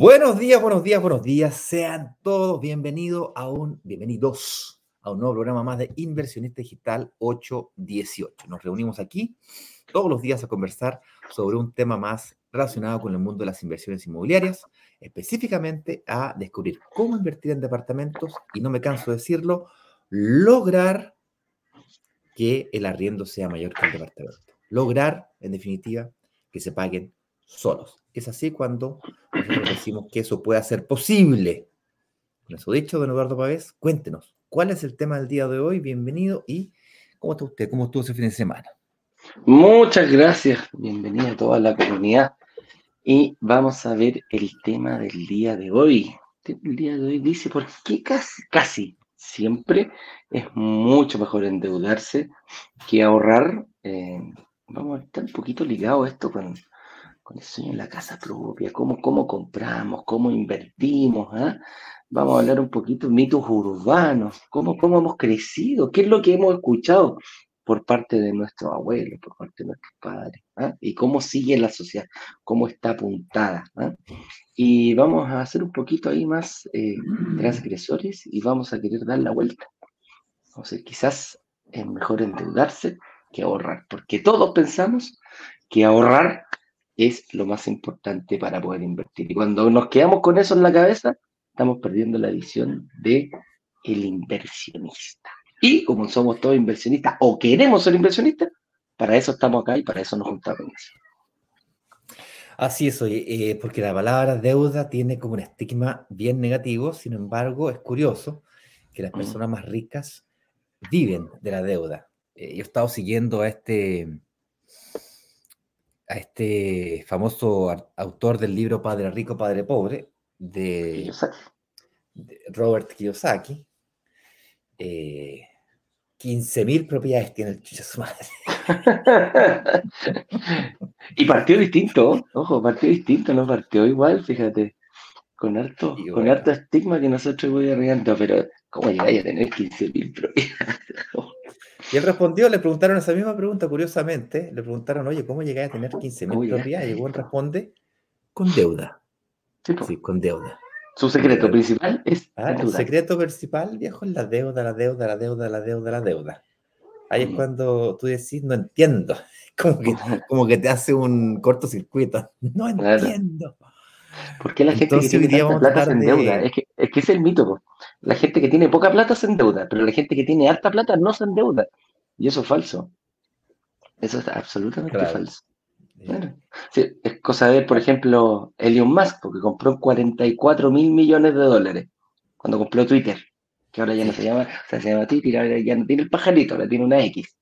Buenos días, buenos días, buenos días. Sean todos bienvenidos a un, bienvenidos a un nuevo programa más de Inversionista Digital 818. Nos reunimos aquí todos los días a conversar sobre un tema más relacionado con el mundo de las inversiones inmobiliarias, específicamente a descubrir cómo invertir en departamentos y no me canso de decirlo, lograr que el arriendo sea mayor que el departamento. Lograr, en definitiva, que se paguen solos. Es así cuando nosotros decimos que eso puede ser posible. Con eso dicho, don Eduardo Pavés, cuéntenos, ¿cuál es el tema del día de hoy? Bienvenido y ¿cómo está usted? ¿Cómo estuvo ese fin de semana? Muchas gracias. Bienvenida a toda la comunidad. Y vamos a ver el tema del día de hoy. El día de hoy dice, ¿por qué casi, casi siempre es mucho mejor endeudarse que ahorrar? Eh, vamos a estar un poquito ligado esto con, con el sueño en la casa propia, cómo, cómo compramos, cómo invertimos, ¿ah? Vamos a hablar un poquito de mitos urbanos, cómo, cómo hemos crecido, qué es lo que hemos escuchado por parte de nuestros abuelos, por parte de nuestros padres, ¿ah? y cómo sigue la sociedad, cómo está apuntada. ¿ah? Y vamos a hacer un poquito ahí más eh, transgresores y vamos a querer dar la vuelta. O sea, quizás es mejor endeudarse que ahorrar, porque todos pensamos que ahorrar es lo más importante para poder invertir. Y cuando nos quedamos con eso en la cabeza, estamos perdiendo la visión de el inversionista. Y como somos todos inversionistas o queremos ser inversionistas, para eso estamos acá y para eso nos juntamos. Así es, oye, eh, porque la palabra deuda tiene como un estigma bien negativo, sin embargo, es curioso que las personas más ricas viven de la deuda. Eh, yo he estado siguiendo a este a este famoso autor del libro Padre Rico, Padre Pobre, de, Robert Kiyosaki. Eh, 15.000 propiedades tiene el chucha su madre. y partió distinto, ojo, partió distinto, no partió igual, fíjate, con harto, con harto estigma que nosotros voy arreglando, pero ¿cómo llegáis a tener 15.000 propiedades? Y él respondió, le preguntaron esa misma pregunta, curiosamente, le preguntaron, oye, ¿cómo llegáis a tener 15.000 propiedades? Y él responde, con deuda. Sí, con deuda. Su secreto principal es ah, El secreto principal, viejo, es la deuda, la deuda, la deuda, la deuda, la deuda. Ahí es mm. cuando tú decís, no entiendo. Como que, como que te hace un cortocircuito. No entiendo. ¿Por qué la gente que tiene plata se endeuda? Es, que, es que es el mito. La gente que tiene poca plata se endeuda, pero la gente que tiene alta plata no se endeuda. Y eso es falso. Eso es absolutamente falso. es cosa de, por ejemplo, Elon Musk, que compró 44 mil millones de dólares cuando compró Twitter, que ahora ya no se llama, o sea, se llama Twitter, ahora ya no tiene el pajarito, ahora tiene una X.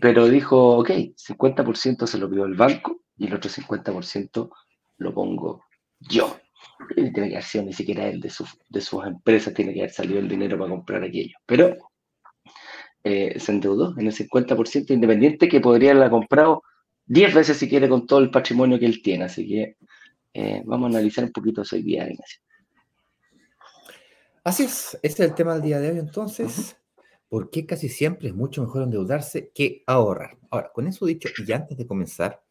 Pero dijo, ok, 50% se lo pidió el banco y el otro 50% lo pongo yo. tiene que haber sido ni siquiera él de, de sus empresas, tiene que haber salido el dinero para comprar aquello. Pero eh, se endeudó en el 50% independiente que podría haberla comprado 10 veces si quiere con todo el patrimonio que él tiene. Así que eh, vamos a analizar un poquito eso hoy día, Ignacio. Así es, ese es el tema del día de hoy entonces. ¿Por qué casi siempre es mucho mejor endeudarse que ahorrar? Ahora, con eso dicho, y antes de comenzar,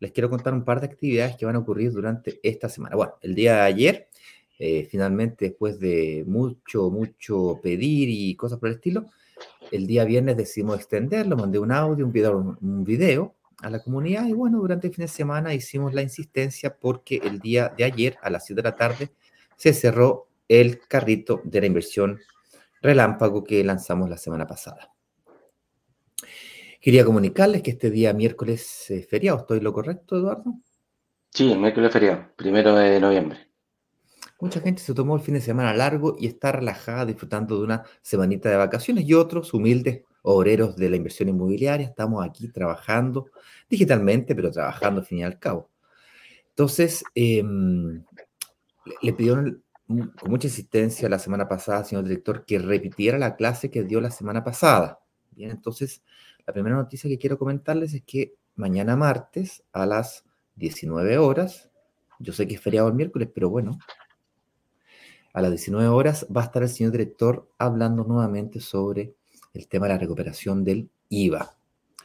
les quiero contar un par de actividades que van a ocurrir durante esta semana. Bueno, el día de ayer, eh, finalmente, después de mucho, mucho pedir y cosas por el estilo, el día viernes decidimos extenderlo, mandé un audio, un video, un video a la comunidad y bueno, durante el fin de semana hicimos la insistencia porque el día de ayer a las 7 de la tarde se cerró el carrito de la inversión relámpago que lanzamos la semana pasada. Quería comunicarles que este día miércoles es feriado. ¿Estoy lo correcto, Eduardo? Sí, el miércoles es feriado, primero de noviembre. Mucha gente se tomó el fin de semana largo y está relajada disfrutando de una semanita de vacaciones y otros humildes obreros de la inversión inmobiliaria estamos aquí trabajando digitalmente, pero trabajando al fin y al cabo. Entonces, em, le pidieron con mucha insistencia la semana pasada, señor director, que repitiera la clase que dio la semana pasada Bien, entonces, la primera noticia que quiero comentarles es que mañana martes a las 19 horas, yo sé que es feriado el miércoles, pero bueno, a las 19 horas va a estar el señor director hablando nuevamente sobre el tema de la recuperación del IVA.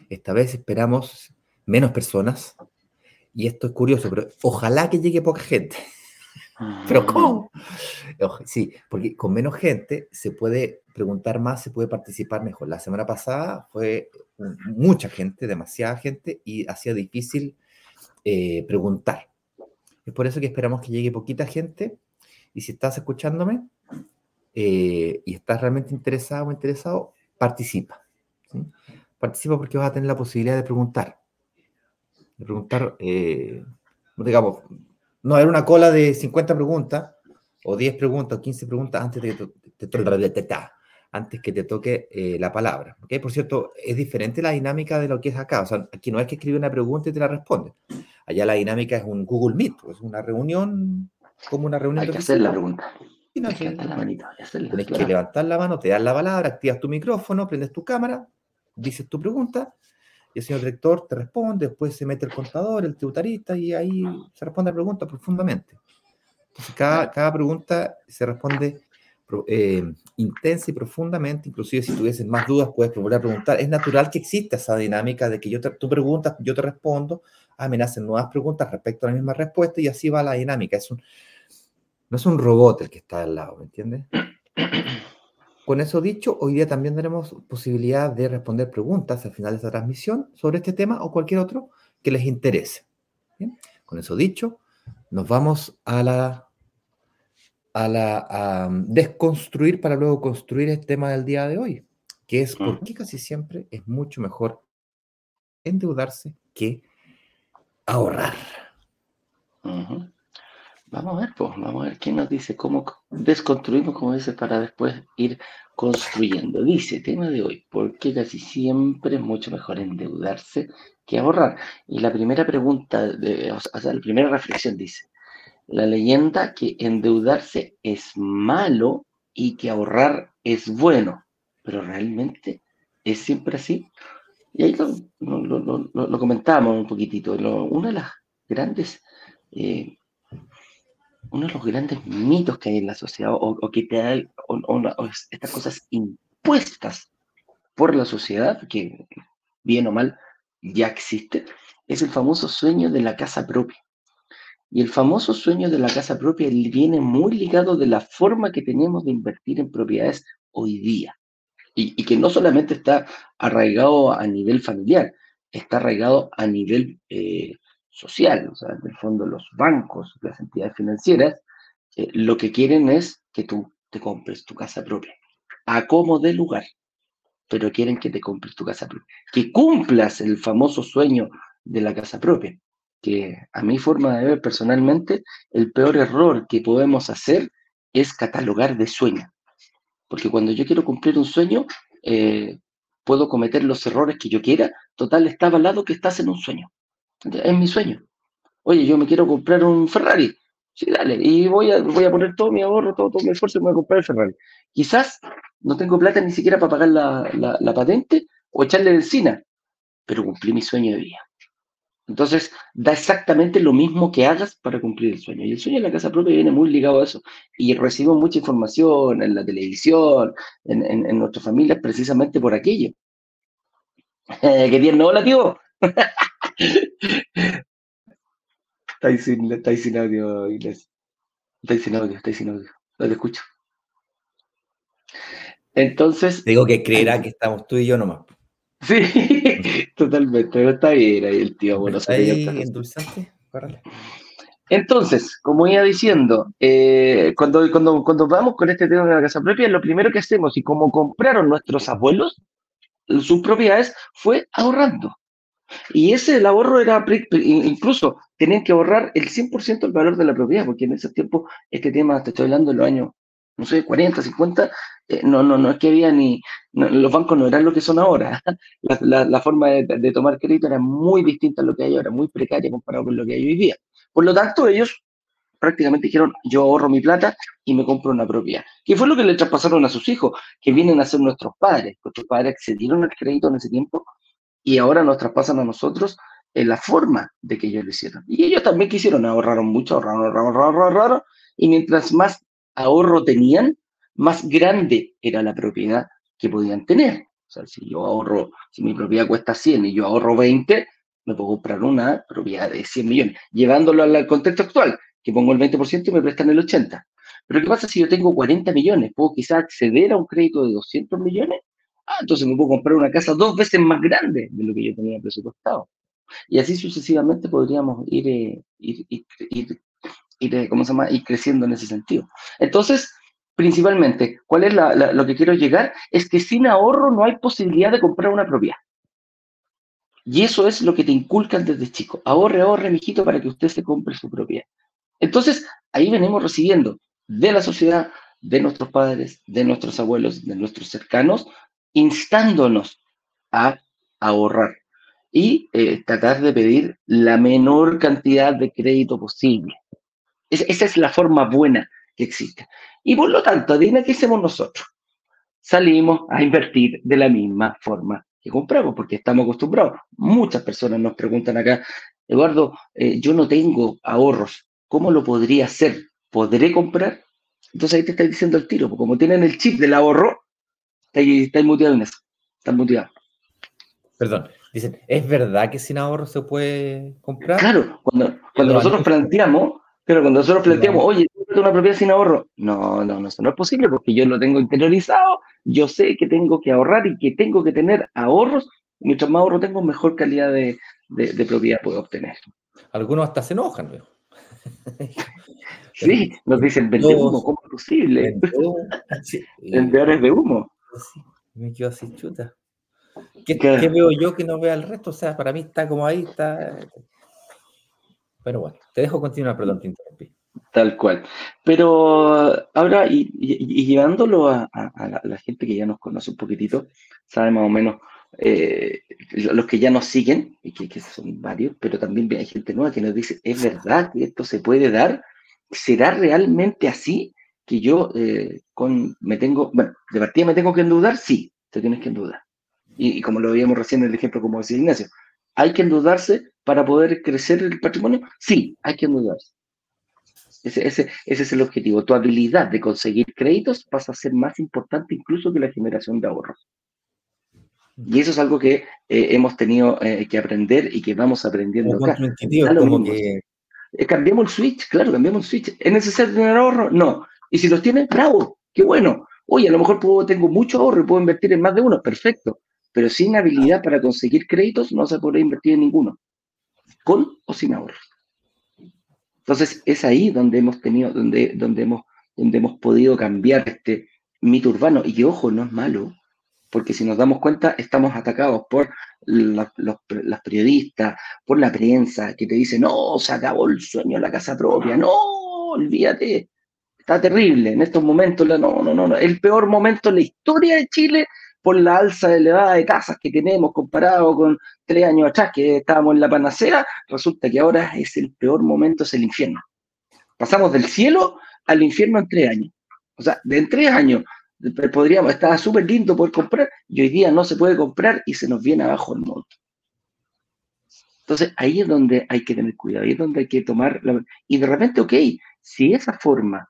Esta vez esperamos menos personas, y esto es curioso, pero ojalá que llegue poca gente. ¿Pero cómo? Sí, porque con menos gente se puede preguntar más, se puede participar mejor. La semana pasada fue mucha gente, demasiada gente, y hacía difícil eh, preguntar. Es por eso que esperamos que llegue poquita gente. Y si estás escuchándome eh, y estás realmente interesado o interesado, participa. Participa porque vas a tener la posibilidad de preguntar. De preguntar, eh, digamos, no era una cola de 50 preguntas, o 10 preguntas, o 15 preguntas antes de que te, antes que te toque eh, la palabra. ¿okay? Por cierto, es diferente la dinámica de lo que es acá. O sea, aquí no es que escribe una pregunta y te la responde. Allá la dinámica es un Google Meet, es una reunión como una reunión. Hay que hacer la pregunta. Tienes que levantar la mano, te das la palabra, activas tu micrófono, prendes tu cámara, dices tu pregunta y el señor director te responde, después se mete el contador, el tributarista, y ahí se responde la pregunta profundamente. Entonces, cada, cada pregunta se responde eh, intensa y profundamente, inclusive si tuvieses más dudas puedes volver a preguntar. Es natural que exista esa dinámica de que yo te, tú preguntas, yo te respondo, me hacen nuevas preguntas respecto a la misma respuesta y así va la dinámica. Es un, no es un robot el que está al lado, ¿me entiendes? Con eso dicho, hoy día también tenemos posibilidad de responder preguntas al final de esta transmisión sobre este tema o cualquier otro que les interese. Con eso dicho, nos vamos a la a la desconstruir para luego construir el tema del día de hoy, que es por qué casi siempre es mucho mejor endeudarse que ahorrar. Vamos a ver, pues, vamos a ver quién nos dice cómo desconstruimos, como dice, para después ir construyendo. Dice, tema de hoy, ¿por qué casi siempre es mucho mejor endeudarse que ahorrar? Y la primera pregunta, de, o sea, la primera reflexión dice, la leyenda que endeudarse es malo y que ahorrar es bueno, pero realmente es siempre así. Y ahí lo, lo, comentamos un poquitito. una de las grandes eh, uno de los grandes mitos que hay en la sociedad o, que te hay estas cosas impuestas por la sociedad, que bien o mal ya existe, es el famoso sueño de la casa propia. Y el famoso sueño de la casa propia viene muy ligado de la forma que tenemos de invertir en propiedades hoy día. Y, que no solamente está arraigado a nivel familiar, está arraigado a nivel eh, social, o sea, en el fondo los bancos, las entidades financieras, eh, lo que quieren es que tú te compres tu casa propia, a como de lugar, pero quieren que te compres tu casa propia, que cumplas el famoso sueño de la casa propia, que a mi forma de ver personalmente, el peor error que podemos hacer es catalogar de sueño, porque cuando yo quiero cumplir un sueño, eh, puedo cometer los errores que yo quiera, total, está avalado que estás en un sueño. Es mi sueño. Oye, yo me quiero comprar un Ferrari. Sí, dale. Y voy a, voy a poner todo mi ahorro, todo, todo mi esfuerzo y me voy a comprar el Ferrari. Quizás no tengo plata ni siquiera para pagar la, la, patente o echarle benzina, pero cumplí mi sueño de vida. Entonces, da exactamente lo mismo que hagas para cumplir el sueño. Y el sueño en la casa propia viene muy ligado a eso. Y recibo mucha información en la televisión, en, en, en nuestras familias, precisamente por aquello. ¿Qué tierno, hola, tío. Está sin, está sin audio, Inés. Está sin audio, está sin audio. No te escucho. Entonces. Digo que creerá que estamos tú y yo nomás. Sí, totalmente. Pero está bien ahí el tío. Bueno, ¿Está ahí endulzante? Entonces, como iba diciendo, eh, cuando, cuando, cuando vamos con este tema de la casa propia, lo primero que hacemos, y como compraron nuestros abuelos sus propiedades, fue ahorrando. Y ese el ahorro era, incluso tenían que ahorrar el 100% del valor de la propiedad, porque en ese tiempo, este tema, te estoy hablando de los años, no sé, 40, 50, eh, no, no, no es que había ni, los bancos no eran lo que son ahora. La, la, forma de, tomar crédito era muy distinta a lo que hay ahora, muy precaria comparado con lo que hay hoy día. Por lo tanto, ellos prácticamente dijeron, yo ahorro mi plata y me compro una propiedad. ¿Qué fue lo que le traspasaron a sus hijos? Que vienen a ser nuestros padres. Nuestros padres accedieron al crédito en ese tiempo y ahora nos traspasan a nosotros en la forma de que ellos lo hicieron. Y ellos también quisieron, ahorraron mucho, ahorraron, ahorraron, ahorraron, ahorraron, y mientras más ahorro tenían, más grande era la propiedad que podían tener. O sea, si yo ahorro, si mi propiedad cuesta 100 y yo ahorro 20, me puedo comprar una propiedad de 100 millones, llevándolo al contexto actual, que pongo el 20% y me prestan el 80%. Pero ¿qué pasa si yo tengo 40 millones? ¿Puedo quizás acceder a un crédito de 200 millones? Ah, entonces me puedo comprar una casa dos veces más grande de lo que yo tenía presupuestado. Y así sucesivamente podríamos ir, eh, ir, ir, ir, eh, ¿cómo se llama? ir creciendo en ese sentido. Entonces, principalmente, ¿cuál es lo que quiero llegar? Es que sin ahorro no hay posibilidad de comprar una propiedad. Y eso es lo que te inculcan desde chico. Ahorre, ahorre, mijito, para que usted se compre su propiedad. Entonces, ahí venimos recibiendo de la sociedad, de nuestros padres, de nuestros abuelos, de nuestros cercanos, instándonos a ahorrar y eh, tratar de pedir la menor cantidad de crédito posible. Esa es la forma buena que existe. Y por lo tanto, dime qué hacemos nosotros. Salimos a invertir de la misma forma que compramos, porque estamos acostumbrados. Muchas personas nos preguntan acá, Eduardo, eh, yo no tengo ahorros, ¿cómo lo podría hacer? ¿Podré comprar? Entonces ahí te está diciendo el tiro, porque como tienen el chip del ahorro, estáis, está muteado en eso, están muteados. Perdón, dicen, ¿es verdad que sin ahorro se puede comprar? Claro, cuando, cuando nosotros planteamos, pero cuando nosotros planteamos, oye, una propiedad sin ahorro? No, no, no, eso no es posible porque yo lo tengo interiorizado, yo sé que tengo que ahorrar y que tengo que tener ahorros. Mientras más ahorro tengo, mejor calidad de, propiedad puedo obtener. Algunos hasta se enojan, ¿no? Sí, nos dicen, vende humo, ¿cómo es posible? Vendedores de humo. me quedo así chuta. ¿Qué, veo yo que no vea el resto? O sea, para mí está como ahí, está. Pero bueno, te dejo continuar, perdón, te interrumpí. Tal cual. Pero ahora, y, llevándolo a, la, gente que ya nos conoce un poquitito, sabe más o menos eh, los que ya nos siguen, y que, son varios, pero también hay gente nueva que nos dice, ¿es verdad que esto se puede dar? ¿Será realmente así que yo eh, con, me tengo, bueno, de partida me tengo que endeudar? Sí, te tienes que endeudar. Y, y como lo veíamos recién en el ejemplo, como decía Ignacio, ¿hay que endeudarse para poder crecer el patrimonio? Sí, hay que endeudarse. Ese, ese, es el objetivo. Tu habilidad de conseguir créditos pasa a ser más importante incluso que la generación de ahorros. Y eso es algo que eh, hemos tenido eh, que aprender y que vamos aprendiendo acá. Como que... Eh, cambiamos el switch, claro, cambiamos el switch. ¿Es necesario tener ahorro? No. Y si los tienes, bravo, qué bueno. Oye, a lo mejor puedo, tengo mucho ahorro y puedo invertir en más de uno, perfecto. Pero sin habilidad para conseguir créditos no se puede invertir en ninguno, con o sin ahorros. Entonces, es ahí donde hemos tenido, donde, donde, hemos, donde hemos podido cambiar este mito urbano. Y que, ojo, no es malo, porque si nos damos cuenta, estamos atacados por los, las periodistas, por la prensa, que te dice, no, se acabó el sueño la casa propia, no, olvídate, está terrible en estos momentos, no, no, no, no, el peor momento en la historia de Chile por la alza elevada de tasas que tenemos comparado con tres años atrás que estábamos en la panacea, resulta que ahora es el peor momento, es el infierno. Pasamos del cielo al infierno en tres años. O sea, de en tres años podríamos, estaba súper lindo poder comprar y hoy día no se puede comprar y se nos viene abajo el monto. Entonces ahí es donde hay que tener cuidado, ahí es donde hay que tomar, y de repente, ok, si esa forma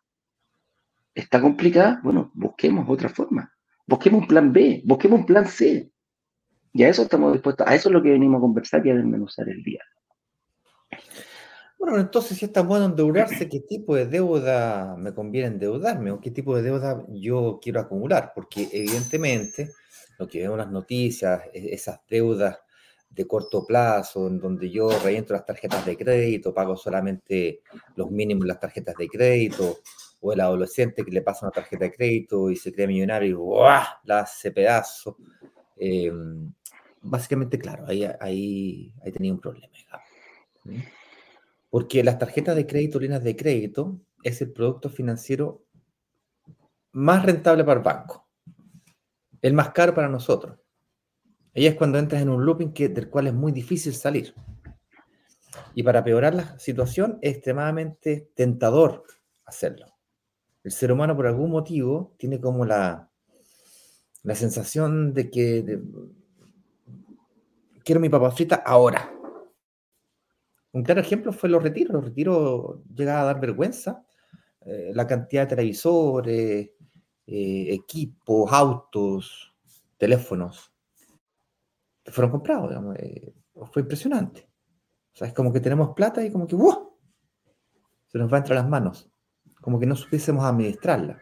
está complicada, bueno, busquemos otra forma. Busquemos un plan B, busquemos un plan C. Y a eso estamos dispuestos, a eso es lo que venimos a conversar y a desmenuzar el día. Bueno, entonces si está bueno endeudarse, ¿qué tipo de deuda me conviene endeudarme o qué tipo de deuda yo quiero acumular? Porque evidentemente lo que vemos en las noticias, e-, esas deudas de corto plazo, en donde yo reviento las tarjetas de crédito, pago solamente los mínimos de las tarjetas de crédito, o el adolescente que le pasa una tarjeta de crédito y se cree millonario y ¡guau! la hace pedazo. Eh, básicamente, claro, ahí, ahí, ahí tenía un problema. Porque las tarjetas de crédito, líneas de crédito, es el producto financiero más rentable para el banco. El más caro para nosotros. Ahí es cuando entras en un looping del cual es muy difícil salir. Y para peorar la situación es extremadamente tentador hacerlo. El ser humano por algún motivo tiene como la, la sensación de que quiero mi papa frita ahora. Un claro ejemplo fue los retiros. Los retiros llegaba a dar vergüenza. Eh, la cantidad de televisores, eh, equipos, autos, teléfonos fueron comprados. Eh, fue impresionante. O sea, es como que tenemos plata y como que ¡wow! se nos va entre las manos. Como que no supiésemos administrarla.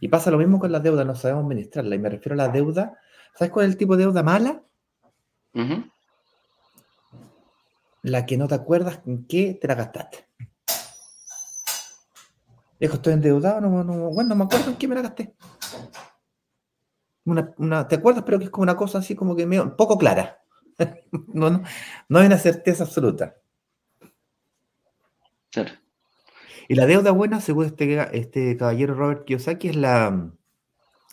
Y pasa lo mismo con la deuda, no sabemos administrarla. Y me refiero a la deuda. ¿Sabes cuál es el tipo de deuda mala? La que no te acuerdas en qué te la gastaste. Dijo, estoy endeudado, no, no, bueno, no me acuerdo en qué me la gasté. Una, ¿Te acuerdas? Pero que es como una cosa así como que medio, poco clara. no, no, no hay una certeza absoluta. Y la deuda buena, según este, este caballero Robert Kiyosaki, es la,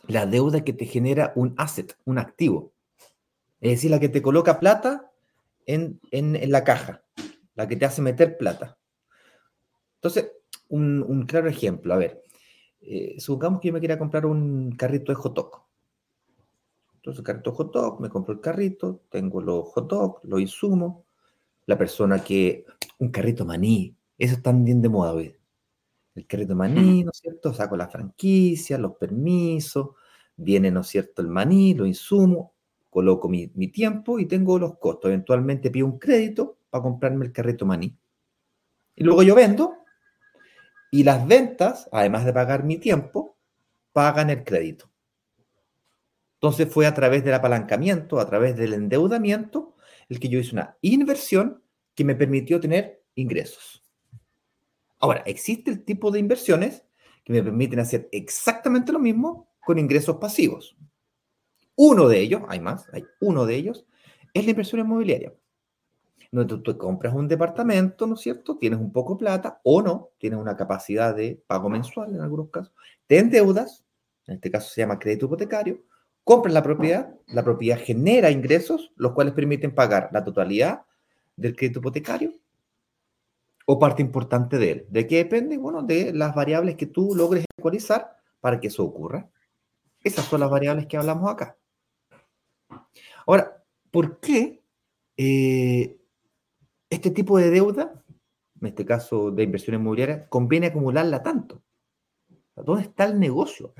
deuda que te genera un asset, un activo. Es decir, la que te coloca plata en, la caja, la que te hace meter plata. Entonces, un, claro ejemplo, a ver, eh, supongamos que yo me quiera comprar un carrito de hot dog. Entonces, carrito hot dog, me compro el carrito, tengo los hot dog, los insumos, la persona que, un carrito maní, eso está bien de moda hoy. El carrito maní, ¿no es cierto? Saco la franquicia, los permisos, viene, ¿no es cierto?, el maní, los insumos, coloco mi, tiempo y tengo los costos. Eventualmente pido un crédito para comprarme el carrito maní. Y luego yo vendo y las ventas, además de pagar mi tiempo, pagan el crédito. Entonces fue a través del apalancamiento, a través del endeudamiento, el que yo hice una inversión que me permitió tener ingresos. Ahora, existe el tipo de inversiones que me permiten hacer exactamente lo mismo con ingresos pasivos. Uno de ellos, hay más, hay uno de ellos, es la inversión inmobiliaria. Donde tú, compras un departamento, ¿no es cierto? Tienes un poco de plata o no, tienes una capacidad de pago mensual en algunos casos, te endeudas, en este caso se llama crédito hipotecario, compras la propiedad, la propiedad genera ingresos, los cuales permiten pagar la totalidad del crédito hipotecario o parte importante de él. ¿De qué depende? Bueno, de las variables que tú logres ecualizar para que eso ocurra. Esas son las variables que hablamos acá. Ahora, ¿por qué eh, este tipo de deuda, en este caso de inversión inmobiliaria, conviene acumularla tanto? ¿Dónde está el negocio?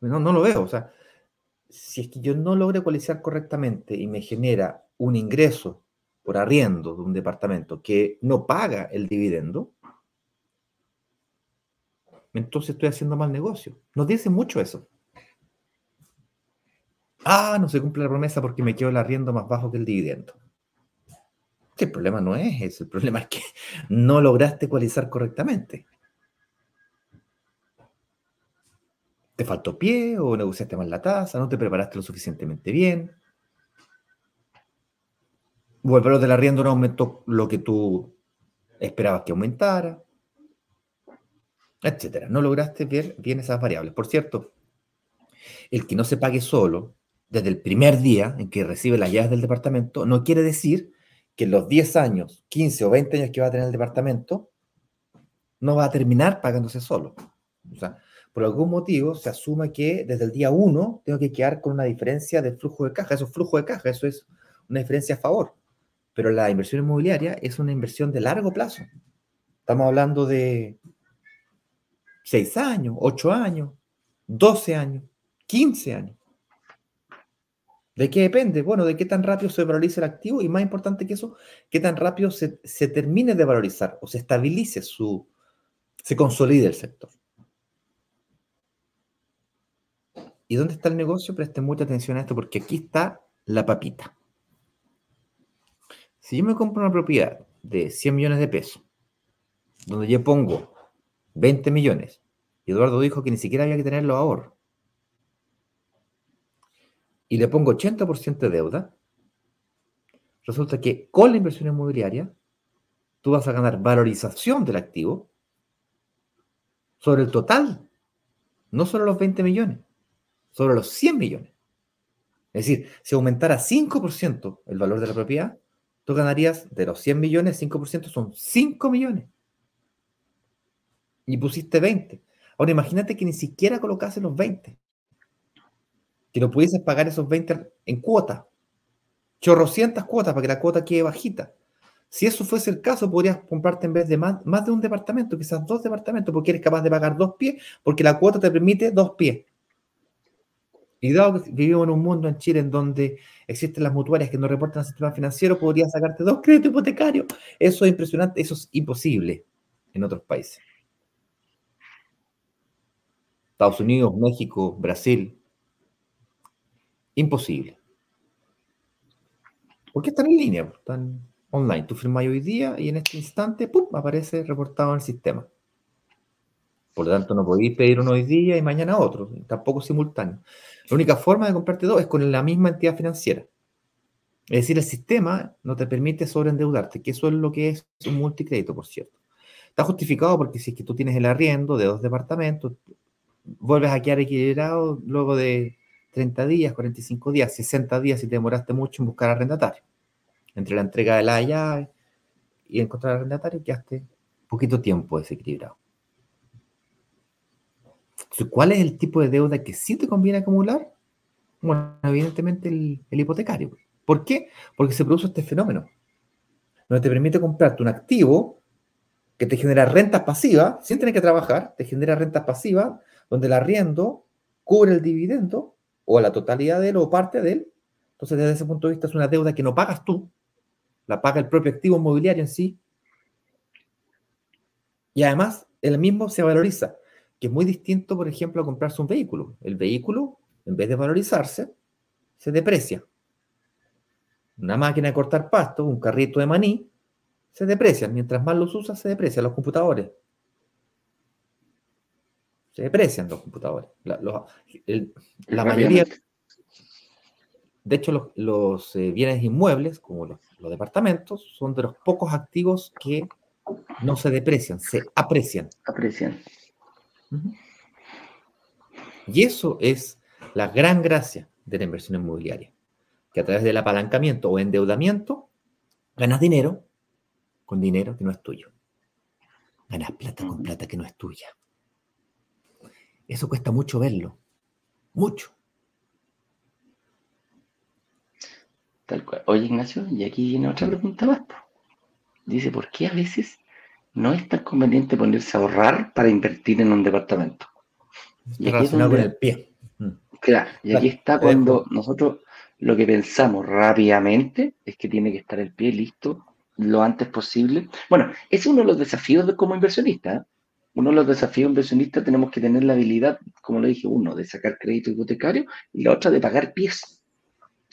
No, no lo veo. O sea, si es que yo no logro ecualizar correctamente y me genera un ingreso por arriendo de un departamento que no paga el dividendo, entonces estoy haciendo mal negocio. Nos dice mucho eso. Ah, no se cumple la promesa porque me quedo el arriendo más bajo que el dividendo. El problema no es eso, el problema es que no lograste ecualizar correctamente. Te faltó pie o negociaste mal la tasa, no te preparaste lo suficientemente bien. O el valor del arriendo no aumentó lo que tú esperabas que aumentara, etcétera. No lograste ver bien esas variables. Por cierto, el que no se pague solo desde el primer día en que recibe las llaves del departamento, no quiere decir que los 10 años, 15 o 20 años que va a tener el departamento, no va a terminar pagándose solo. O sea, por algún motivo se asume que desde el día 1 tengo que quedar con una diferencia de flujo de caja. Eso es flujo de caja, eso es una diferencia a favor. Pero la inversión inmobiliaria es una inversión de largo plazo. Estamos hablando de 6 años, 8 años, 12 años, 15 años. ¿De qué depende? Bueno, de qué tan rápido se valoriza el activo y más importante que eso, qué tan rápido se, termine de valorizar o se estabilice su, se consolide el sector. ¿Y dónde está el negocio? Presten mucha atención a esto porque aquí está la papita. Si yo me compro una propiedad de 100 millones de pesos, donde yo pongo 20 millones, y Eduardo dijo que ni siquiera había que tener los ahorros, y le pongo 80% de deuda, resulta que con la inversión inmobiliaria tú vas a ganar valorización del activo sobre el total, no solo los 20 millones, sobre los 100 millones. Es decir, si aumentara 5% el valor de la propiedad, tú ganarías de los 100 millones, 5% son 5 millones. Y pusiste 20. Ahora imagínate que ni siquiera colocase los 20. Que no pudieses pagar esos 20 en cuota. Chorrocientas cuotas para que la cuota quede bajita. Si eso fuese el caso, podrías comprarte en vez de más, más de un departamento, quizás dos departamentos, porque eres capaz de pagar dos pies, porque la cuota te permite dos pies. Y dado que vivimos en un mundo en Chile en donde existen las mutuarias que no reportan al sistema financiero, podrías sacarte dos créditos hipotecarios. Eso es impresionante, eso es imposible en otros países. Estados Unidos, México, Brasil. Imposible. ¿Por qué están en línea? Están online. Tú firmas hoy día y en este instante, ¡pum!, aparece reportado en el sistema. Por lo tanto, no podéis pedir uno hoy día y mañana otro, tampoco simultáneo. La única forma de comprarte dos es con la misma entidad financiera. Es decir, el sistema no te permite sobreendeudarte, que eso es lo que es un multicrédito, por cierto. Está justificado porque si es que tú tienes el arriendo de dos departamentos, vuelves a quedar equilibrado luego de 30 días, 45 días, 60 días si te demoraste mucho en buscar arrendatario entre la entrega de la y encontrar arrendatario, quedaste poquito tiempo desequilibrado. ¿Cuál es el tipo de deuda que sí te conviene acumular? Bueno, evidentemente el, hipotecario. ¿Por qué? Porque se produce este fenómeno, donde te permite comprarte un activo que te genera rentas pasivas, sin tener que trabajar, te genera rentas pasivas, donde el arriendo cubre el dividendo, o la totalidad de él, o parte de él. Entonces, desde ese punto de vista, es una deuda que no pagas tú, la paga el propio activo inmobiliario en sí. Y además, el mismo se valoriza, que es muy distinto, por ejemplo, a comprarse un vehículo. El vehículo, en vez de valorizarse, se deprecia. Una máquina de cortar pasto, un carrito de maní, se deprecia. Mientras más los usas, se deprecian los computadores. Se deprecian los computadores. La, la mayoría, de hecho, los, eh, bienes inmuebles, como los, departamentos, son de los pocos activos que no se deprecian, se aprecian. Aprecian. Y eso es la gran gracia de la inversión inmobiliaria, que a través del apalancamiento o endeudamiento ganas dinero con dinero que no es tuyo. Ganas plata con plata que no es tuya. Eso cuesta mucho verlo, mucho. Oye, Ignacio, y aquí viene otra pregunta más. Dice, ¿por qué a veces no es tan conveniente ponerse a ahorrar para invertir en un departamento? Y aquí es el pie. Mm. Claro, y aquí está cuando nosotros lo que pensamos rápidamente es que tiene que estar el pie listo lo antes posible. Bueno, es uno de los desafíos de, como inversionista. ¿eh? Uno de los desafíos inversionistas tenemos que tener la habilidad, como lo dije, uno, de sacar crédito hipotecario y la otra de pagar pies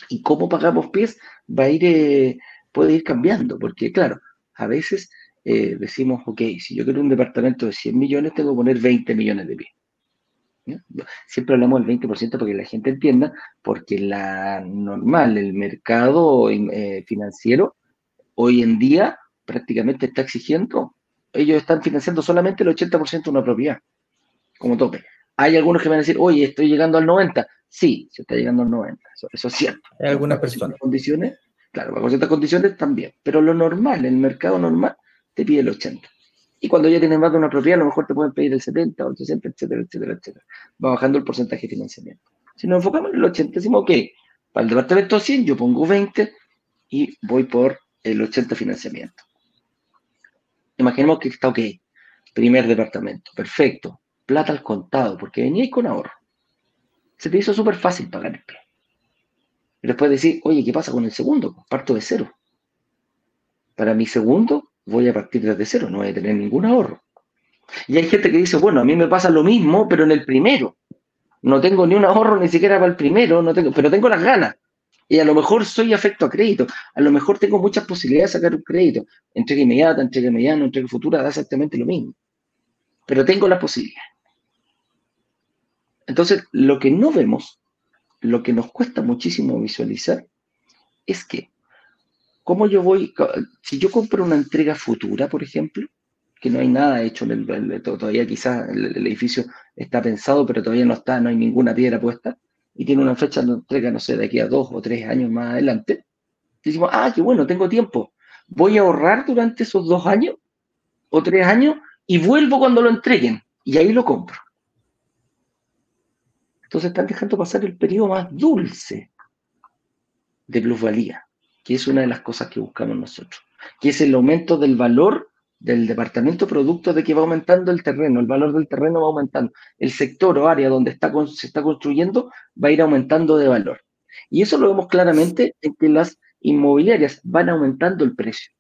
y cómo pagamos pies va a ir, eh, puede ir cambiando, porque claro, a veces eh, decimos, ok, si yo quiero un departamento de 100 millones, tengo que poner 20 millones de pies. Siempre hablamos del 20% para que la gente entienda, porque la normal, el mercado eh, financiero hoy en día prácticamente está exigiendo, ellos están financiando solamente el 80% de una propiedad, como tope. Hay algunos que van a decir, oye, estoy llegando al 90%, Sí, se está llegando al 90, eso, es cierto. Hay algunas personas. Condiciones, claro, con ciertas condiciones también, pero lo normal, el mercado normal, te pide el 80. Y cuando ya tienes más de una propiedad, a lo mejor te pueden pedir el 70 o el 60, etcétera, etcétera, etcétera. Va bajando el porcentaje de financiamiento. Si nos enfocamos en el 80, decimos, ok, para el departamento 100 yo pongo 20 y voy por el 80 financiamiento. Imaginemos que está ok, primer departamento, perfecto, plata al contado, porque venía con ahorro se te hizo súper fácil pagar el pie. Y después decir, oye, ¿qué pasa con el segundo? Parto de cero. Para mi segundo voy a partir desde cero, no voy a tener ningún ahorro. Y hay gente que dice, bueno, a mí me pasa lo mismo, pero en el primero. No tengo ni un ahorro ni siquiera para el primero, no tengo, pero tengo las ganas. Y a lo mejor soy afecto a crédito. A lo mejor tengo muchas posibilidades de sacar un crédito. Entrega inmediata, entrega mediana, entrega futura, da exactamente lo mismo. Pero tengo la posibilidad. Entonces, lo que no vemos, lo que nos cuesta muchísimo visualizar, es que, ¿cómo yo voy? Si yo compro una entrega futura, por ejemplo, que no hay nada hecho, en el, todavía quizás el, edificio está pensado, pero todavía no está, no hay ninguna piedra puesta, y tiene una fecha de entrega, no sé, de aquí a dos o tres años más adelante, Decimos, ah, qué bueno, tengo tiempo. Voy a ahorrar durante esos dos años o tres años y vuelvo cuando lo entreguen. Y ahí lo compro. Entonces están dejando pasar el periodo más dulce de plusvalía, que es una de las cosas que buscamos nosotros, que es el aumento del valor del departamento producto de que va aumentando el terreno, el valor del terreno va aumentando, el sector o área donde está, se está construyendo va a ir aumentando de valor. Y eso lo vemos claramente en que las inmobiliarias van aumentando el precio,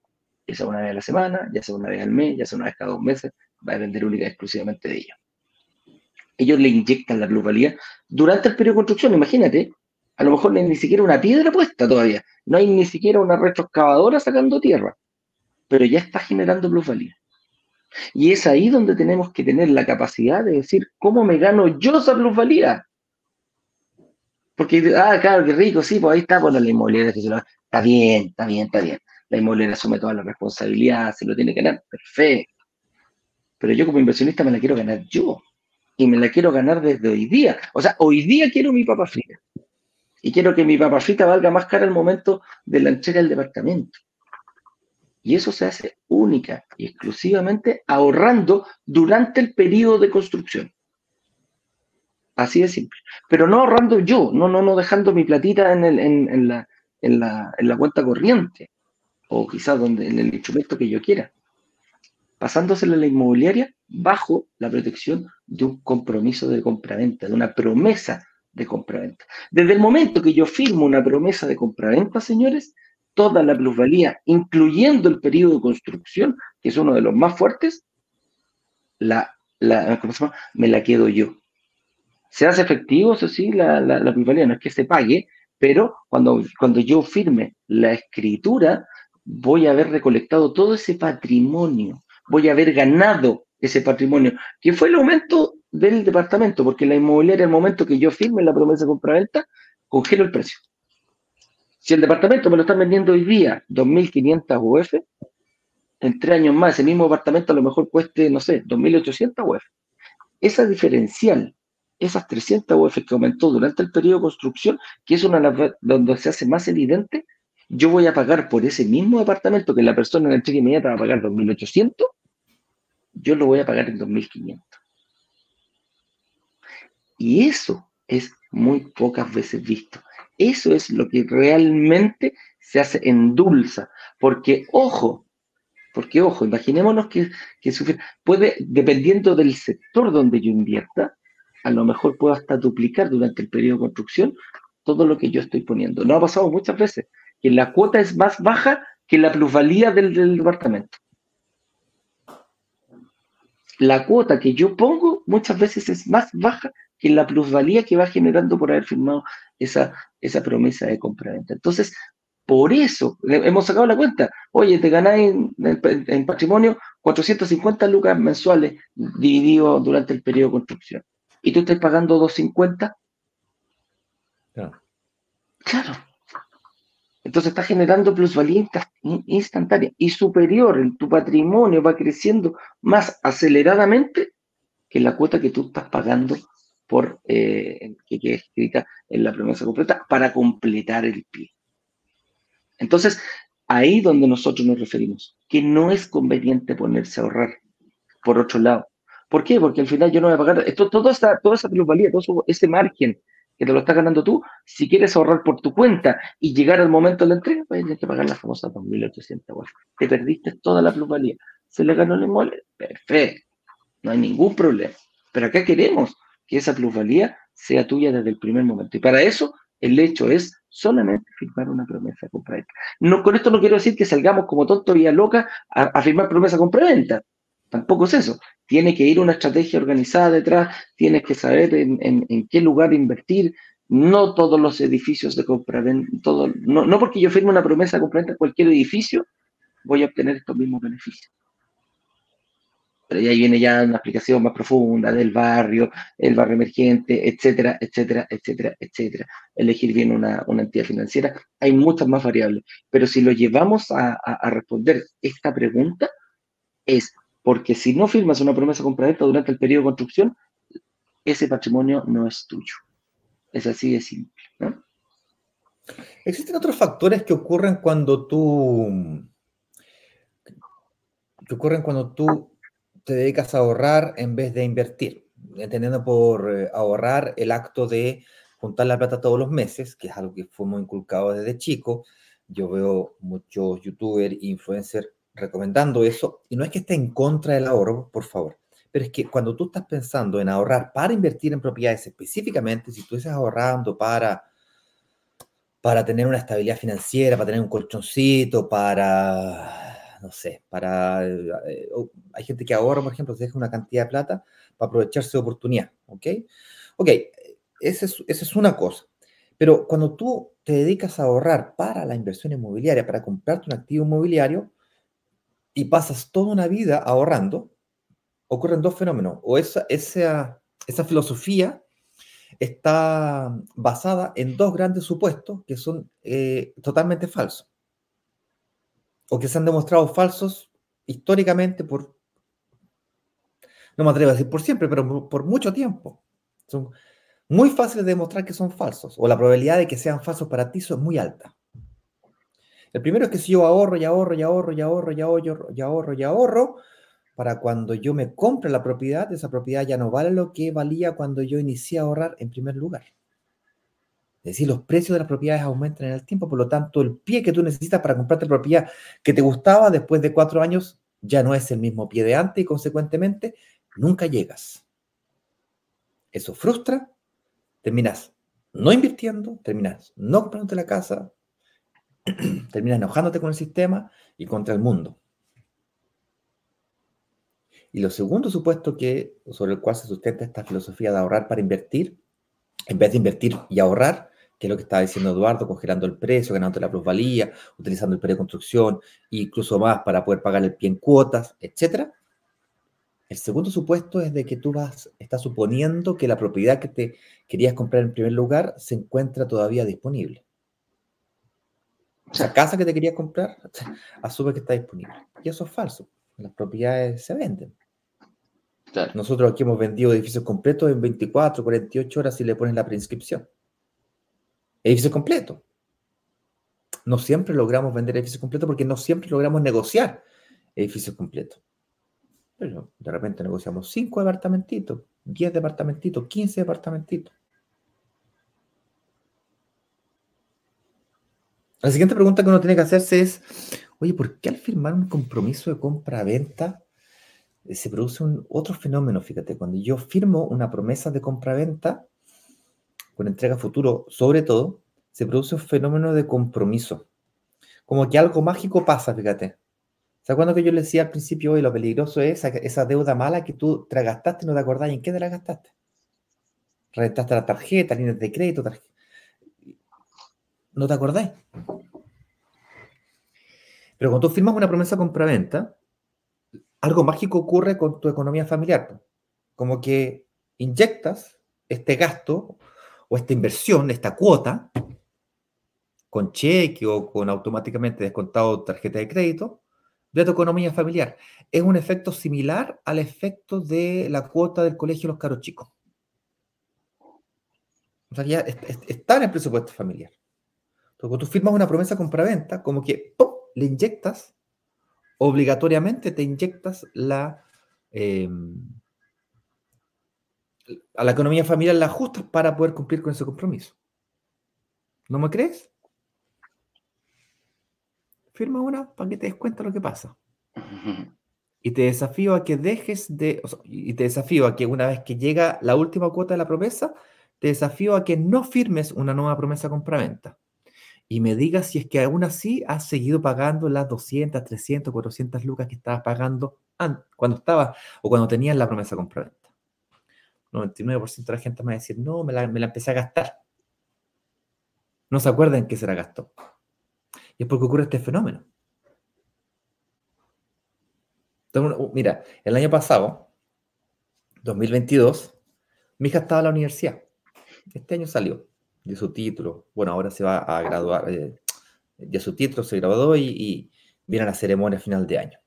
ya sea una vez a la semana, ya sea una vez al mes, ya sea una vez cada dos meses, va a vender única y exclusivamente de ellos. Ellos le inyectan la plusvalía durante el periodo de construcción, imagínate, a lo mejor no hay ni siquiera una piedra puesta todavía, no hay ni siquiera una retroexcavadora sacando tierra pero ya está generando plusvalía. Y es ahí donde tenemos que tener la capacidad de decir, ¿cómo me gano yo esa plusvalía? Porque, ah, claro, qué rico, sí, pues ahí está, bueno, la inmobiliaria. Está bien, está bien, está bien. La inmobiliaria asume toda la responsabilidad, se lo tiene que ganar, perfecto. Pero yo como inversionista me la quiero ganar yo. Y me la quiero ganar desde hoy día. O sea, hoy día quiero mi papa frita. Y quiero que mi papa frita valga más cara el momento de la entrega del departamento. Y eso se hace única y exclusivamente ahorrando durante el periodo de construcción. Así de simple. Pero no ahorrando yo, no, no, no dejando mi platita en, el, en, la, en, la, en la cuenta corriente o quizás donde, en el instrumento que yo quiera. Pasándosela a la inmobiliaria bajo la protección de un compromiso de compraventa, de una promesa de compraventa. Desde el momento que yo firmo una promesa de compraventa, señores, toda la plusvalía, incluyendo el periodo de construcción, que es uno de los más fuertes, la, la me la quedo yo. Se hace efectivo, eso sí, la, la, plusvalía, no es que se pague, pero cuando, cuando yo firme la escritura, voy a haber recolectado todo ese patrimonio, voy a haber ganado ese patrimonio, que fue el aumento del departamento, porque la inmobiliaria, el momento que yo firme la promesa de compra-venta, congelo el precio. Si el departamento me lo están vendiendo hoy día 2.500 UF, en tres años más ese mismo departamento a lo mejor cueste, no sé, 2.800 UF. Esa diferencial, esas 300 UF que aumentó durante el periodo de construcción, que es una donde se hace más evidente, yo voy a pagar por ese mismo departamento que la persona en la entrega inmediata va a pagar 2.800, yo lo voy a pagar en 2.500. Y eso es muy pocas veces visto. Eso es lo que realmente se hace en dulza. Porque, ojo, porque, ojo, imaginémonos que, que puede, dependiendo del sector donde yo invierta, a lo mejor puedo hasta duplicar durante el periodo de construcción todo lo que yo estoy poniendo. No ha pasado muchas veces que la cuota es más baja que la plusvalía del departamento. La cuota que yo pongo muchas veces es más baja que la plusvalía que va generando por haber firmado esa, esa promesa de compra-venta. Entonces, por eso hemos sacado la cuenta. Oye, te ganáis en, patrimonio 450 lucas mensuales dividido durante el periodo de construcción. ¿Y tú estás pagando 250? Claro. Claro. Entonces está generando plusvalía instantánea y superior. En tu patrimonio va creciendo más aceleradamente que la cuota que tú estás pagando por eh, que quede escrita en la promesa completa para completar el pie. Entonces, ahí donde nosotros nos referimos, que no es conveniente ponerse a ahorrar. Por otro lado, ¿por qué? Porque al final yo no voy a pagar esto, todo esta, toda esa plusvalía, todo ese margen que te lo estás ganando tú, si quieres ahorrar por tu cuenta y llegar al momento de la entrega, a tener que pagar la famosa 2.800 Te perdiste toda la plusvalía. ¿Se le ganó el inmueble? Perfecto. No hay ningún problema. Pero acá queremos que esa plusvalía sea tuya desde el primer momento. Y para eso, el hecho es solamente firmar una promesa de compraventa. No, con esto no quiero decir que salgamos como tonto vía loca a, firmar promesa de compraventa. Tampoco es eso. Tiene que ir una estrategia organizada detrás, tienes que saber en, qué lugar invertir. No todos los edificios de compraventa, todo, no, no porque yo firme una promesa de compraventa en cualquier edificio, voy a obtener estos mismos beneficios pero ahí viene ya una explicación más profunda del barrio, el barrio emergente, etcétera, etcétera, etcétera, etcétera. Elegir bien una, entidad financiera. Hay muchas más variables, pero si lo llevamos a, responder esta pregunta, es porque si no firmas una promesa compraventa durante el periodo de construcción, ese patrimonio no es tuyo. Es así de simple. Existen otros factores que ocurren cuando tú que ocurren cuando tú te dedicas a ahorrar en vez de invertir, entendiendo por eh, ahorrar el acto de juntar la plata todos los meses, que es algo que fuimos inculcados desde chico. Yo veo muchos youtubers, influencers recomendando eso, y no es que esté en contra del ahorro, por favor, pero es que cuando tú estás pensando en ahorrar para invertir en propiedades específicamente, si tú estás ahorrando para para tener una estabilidad financiera, para tener un colchoncito, para, no sé, para... Eh, hay gente que ahorra, por ejemplo, se deja una cantidad de plata para aprovecharse de oportunidad, ¿ok? Ok, esa es, una cosa. Pero cuando tú te dedicas a ahorrar para la inversión inmobiliaria, para comprarte un activo inmobiliario, y pasas toda una vida ahorrando, ocurren dos fenómenos. O esa, esa, esa filosofía está basada en dos grandes supuestos que son eh, totalmente falsos. O que se han demostrado falsos históricamente por, no me atrevo a decir por siempre, pero por mucho tiempo. Son muy fáciles de demostrar que son falsos, o la probabilidad de que sean falsos para ti es muy alta. El primero es que si yo ahorro y ahorro y ahorro y ahorro y ahorro y ahorro y ahorro, para cuando yo me compre la propiedad, esa propiedad ya no vale lo que valía cuando yo inicié a ahorrar en primer lugar. Es decir, los precios de las propiedades aumentan en el tiempo, por lo tanto, el pie que tú necesitas para comprarte la propiedad que te gustaba después de cuatro años ya no es el mismo pie de antes y consecuentemente nunca llegas. Eso frustra, terminas no invirtiendo, terminas no comprándote la casa, terminas enojándote con el sistema y contra el mundo. Y lo segundo supuesto que, sobre el cual se sustenta esta filosofía de ahorrar para invertir, en vez de invertir y ahorrar, que es lo que estaba diciendo Eduardo, congelando el precio, ganando la plusvalía, utilizando el precio de construcción, incluso más para poder pagar el pie en cuotas, etc. El segundo supuesto es de que tú vas, estás suponiendo que la propiedad que te querías comprar en primer lugar se encuentra todavía disponible. O sea, casa que te querías comprar, asume que está disponible. Y eso es falso. Las propiedades se venden. Nosotros aquí hemos vendido edificios completos en 24, 48 horas si le pones la preinscripción. Edificios completos. No siempre logramos vender edificios completos porque no siempre logramos negociar edificios completos. Pero de repente negociamos 5 departamentitos, 10 departamentitos, 15 departamentitos. La siguiente pregunta que uno tiene que hacerse es, oye, ¿por qué al firmar un compromiso de compra-venta eh, se produce un, otro fenómeno, fíjate, cuando yo firmo una promesa de compra-venta, con entrega futuro sobre todo, se produce un fenómeno de compromiso. Como que algo mágico pasa, fíjate. ¿Se acuerdan que yo le decía al principio hoy lo peligroso es esa, deuda mala que tú te gastaste y no te acordás en qué te la gastaste? Rentaste la tarjeta, líneas de crédito, no te acordáis. Pero cuando tú firmas una promesa compra-venta, algo mágico ocurre con tu economía familiar. Como que inyectas este gasto o esta inversión, esta cuota, con cheque o con automáticamente descontado tarjeta de crédito, de tu economía familiar. Es un efecto similar al efecto de la cuota del colegio de los caros chicos. O sea, ya está en el presupuesto familiar. Entonces, cuando tú firmas una promesa compra-venta, como que le inyectas obligatoriamente te inyectas la, em, a la economía familiar la ajustas para poder cumplir con ese compromiso. ¿No me crees? Firma una para que te des cuenta lo que pasa. Y te desafío a que dejes de, y te desafío a que una vez que llega la última cuota de la promesa, te desafío a que no firmes una nueva promesa compra-venta y me digas si es que aún así has seguido pagando las 200, 300, 400 lucas que estabas pagando cuando estaba o cuando tenías la promesa compra-venta. 99% de la gente me va a decir, no, me la, empecé a gastar. No se acuerdan que se la gastó. Y es porque ocurre este fenómeno. mira, el año pasado, 2022, mi hija estaba en la universidad. Este año salió de su título. Bueno, ahora se va a graduar eh, de su título, se graduó y, y viene a la ceremonia final de año.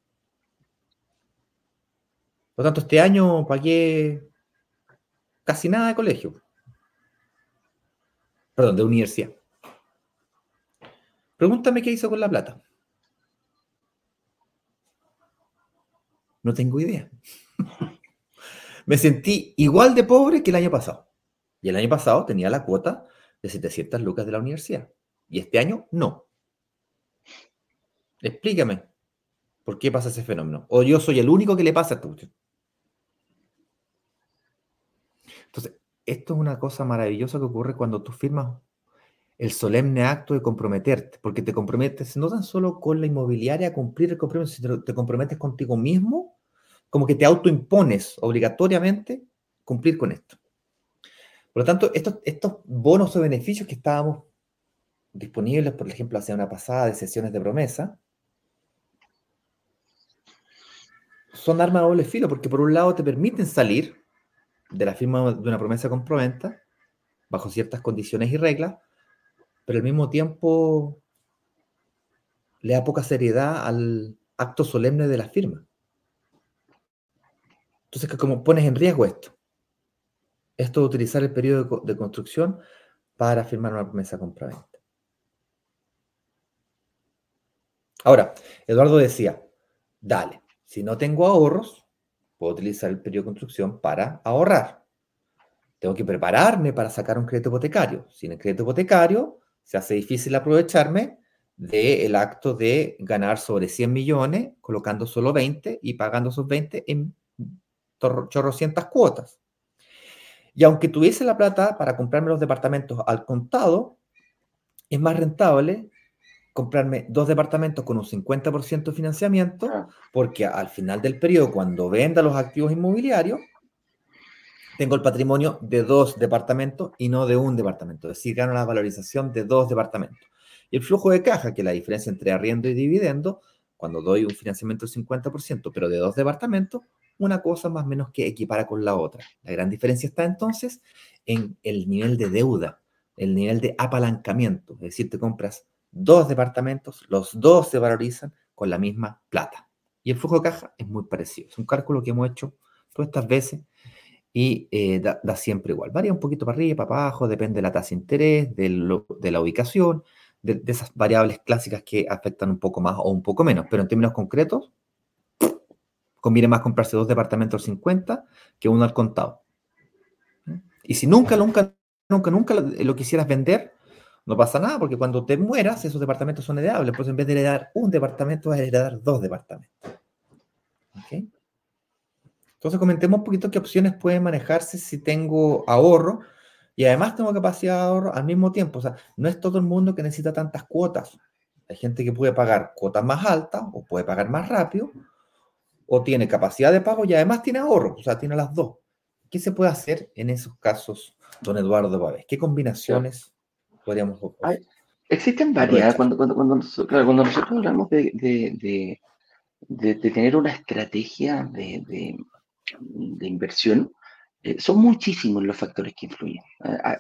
Por lo tanto, este año pagué casi nada de colegio. Perdón, de universidad. Pregúntame qué hizo con la plata. No tengo idea. Me sentí igual de pobre que el año pasado. Y el año pasado tenía la cuota de 700 lucas de la universidad. Y este año no. Explícame por qué pasa ese fenómeno. O yo soy el único que le pasa a esta cuestión. Entonces, esto es una cosa maravillosa que ocurre cuando tú firmas el solemne acto de comprometerte, porque te comprometes no tan solo con la inmobiliaria a cumplir el compromiso, sino te comprometes contigo mismo, como que te autoimpones obligatoriamente cumplir con esto. Por lo tanto, estos, bonos o beneficios que estábamos disponibles, por ejemplo, hace una pasada de sesiones de promesa, son armas de doble filo, porque por un lado te permiten salir de la firma de una promesa compraventa bajo ciertas condiciones y reglas, pero al mismo tiempo le da poca seriedad al acto solemne de la firma. Entonces, como pones en riesgo esto, esto de utilizar el periodo de, construcción para firmar una promesa compraventa. Ahora, Eduardo decía, dale, si no tengo ahorros, puedo utilizar el periodo de construcción para ahorrar. Tengo que prepararme para sacar un crédito hipotecario. Sin el crédito hipotecario, se hace difícil aprovecharme del acto de ganar sobre 100 millones, colocando solo 20 y pagando esos 20 en chorrocientas cuotas. Y aunque tuviese la plata para comprarme los departamentos al contado, es más rentable comprarme dos departamentos con un 50% de financiamiento, ah. porque al final del periodo, cuando venda los activos inmobiliarios, tengo el patrimonio de dos departamentos y no de un departamento. Es decir, gano la valorización de dos departamentos. Y el flujo de caja, que es la diferencia entre arriendo y dividendo, cuando doy un financiamiento del 50%, pero de dos departamentos, una cosa más o menos que equipara con la otra. La gran diferencia está entonces en el nivel de deuda, el nivel de apalancamiento. Es decir, te compras dos departamentos, los dos se valorizan con la misma plata. Y el flujo de caja es muy parecido. Es un cálculo que hemos hecho todas estas veces y eh, da, siempre igual. Varía un poquito para arriba, para abajo, depende de la tasa de interés, de, la ubicación, de, esas variables clásicas que afectan un poco más o un poco menos. Pero en términos concretos, conviene más comprarse dos departamentos 50 que uno al contado. Y si nunca, nunca, nunca, nunca lo, quisieras vender, no pasa nada, porque cuando te mueras, esos departamentos son heredables. Pues en vez de heredar un departamento, vas a heredar dos departamentos. Entonces comentemos un poquito qué opciones pueden manejarse si tengo ahorro y además tengo capacidad de ahorro al mismo tiempo. O sea, no es todo el mundo que necesita tantas cuotas. Hay gente que puede pagar cuotas más altas o puede pagar más rápido o tiene capacidad de pago y además tiene ahorro, o sea, tiene las dos. ¿Qué se puede hacer en esos casos, don Eduardo Pávez? ¿Qué combinaciones podríamos Existen varias. Cuando, cuando, nosotros hablamos de, tener una estrategia de, de inversión, eh, son muchísimos los factores que influyen.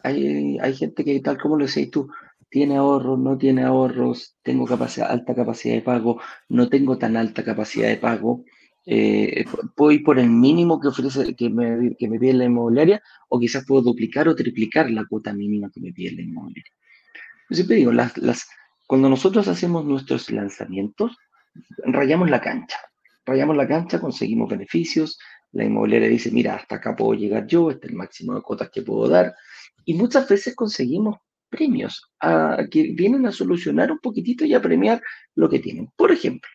Hay, hay, gente que, tal como lo decís tú, tiene ahorros, no tiene ahorros, tengo capacidad, alta capacidad de pago, no tengo tan alta capacidad de pago. Eh, puedo ir por el mínimo que ofrece, que me, que me pide la inmobiliaria, o quizás puedo duplicar o triplicar la cuota mínima que me pide la inmobiliaria. Yo siempre digo, las, las, cuando nosotros hacemos nuestros lanzamientos, rayamos la cancha. Rayamos la cancha, conseguimos beneficios, la inmobiliaria dice, mira, hasta acá puedo llegar yo, este es el máximo de cuotas que puedo dar. Y muchas veces conseguimos premios que vienen a solucionar un poquitito y a premiar lo que tienen. Por ejemplo,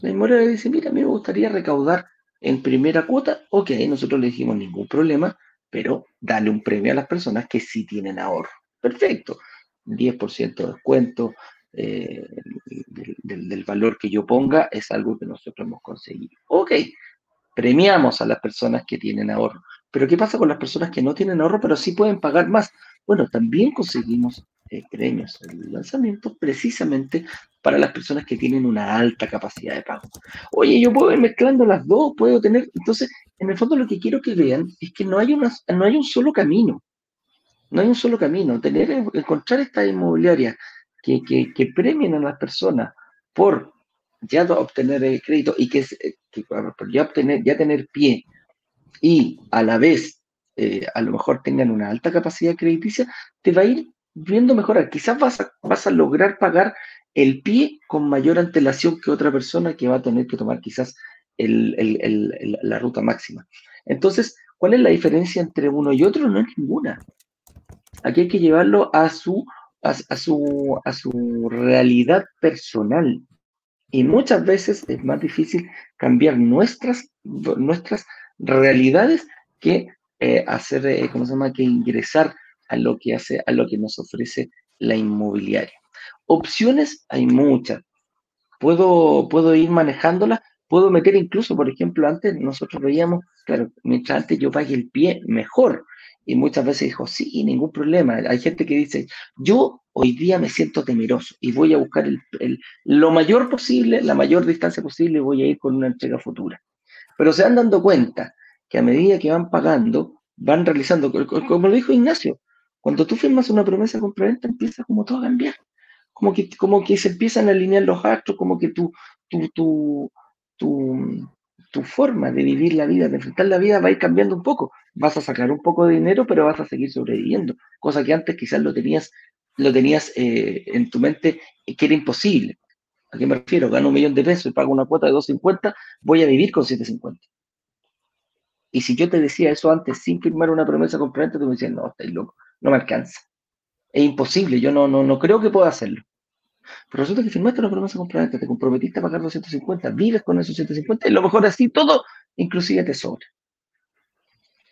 la inmobiliaria dice, mira, a mí me gustaría recaudar en primera cuota. Ok, nosotros le dijimos ningún problema, pero dale un premio a las personas que sí tienen ahorro. Perfecto. 10% de descuento eh, del, valor que yo ponga es algo que nosotros hemos conseguido. Ok, premiamos a las personas que tienen ahorro. Pero ¿qué pasa con las personas que no tienen ahorro, pero sí pueden pagar más? Bueno, también conseguimos eh, premios en lanzamiento precisamente para las personas que tienen una alta capacidad de pago. Oye, yo puedo ir mezclando las dos, puedo tener. Entonces, en el fondo, lo que quiero que vean es que no hay, una, no hay un solo camino. No hay un solo camino. Tener, encontrar esta inmobiliaria que, que, que premien a las personas por ya obtener el crédito y que, eh, ya, obtener, ya tener pie y a la vez eh, a lo mejor tengan una alta capacidad crediticia, te va a ir viendo mejorar. Quizás vas a, vas a lograr pagar el pie con mayor antelación que otra persona que va a tener que tomar quizás la ruta máxima. Entonces, ¿cuál es la diferencia entre uno y otro? No es ninguna. Aquí hay que llevarlo a su, a, su, a su realidad personal. Y muchas veces es más difícil cambiar nuestras, nuestras realidades que eh, hacer, eh, ¿cómo se llama?, que ingresar a lo que hace, a lo que nos ofrece la inmobiliaria. Opciones hay muchas. Puedo, puedo ir manejándolas, puedo meter incluso, por ejemplo, antes nosotros veíamos, claro, mientras antes yo pague el pie, mejor. Y muchas veces dijo, sí, ningún problema. Hay gente que dice, yo hoy día me siento temeroso y voy a buscar el, lo mayor posible, la mayor distancia posible, y voy a ir con una entrega futura. Pero se han dando cuenta que a medida que van pagando, van realizando, como lo dijo Ignacio, cuando tú firmas una promesa compraventa empieza como todo a cambiar. Como que, como que se empiezan a alinear los astros, como que tu, tu, tu, tu, forma de vivir la vida, de enfrentar la vida va a ir cambiando un poco. Vas a sacar un poco de dinero, pero vas a seguir sobreviviendo. Cosa que antes quizás lo tenías, lo tenías eh, en tu mente que era imposible. ¿A qué me refiero? Gano un millón de pesos y pago una cuota de 250, voy a vivir con 750. Y si yo te decía eso antes sin firmar una promesa compraventa, tú me decías, no, estás loco, no me alcanza. Es imposible, yo no, no, no creo que pueda hacerlo. Pero resulta que firmaste una promesa compraventa, te comprometiste a pagar 250, vives con esos 150, y a lo mejor así todo, inclusive te sobra.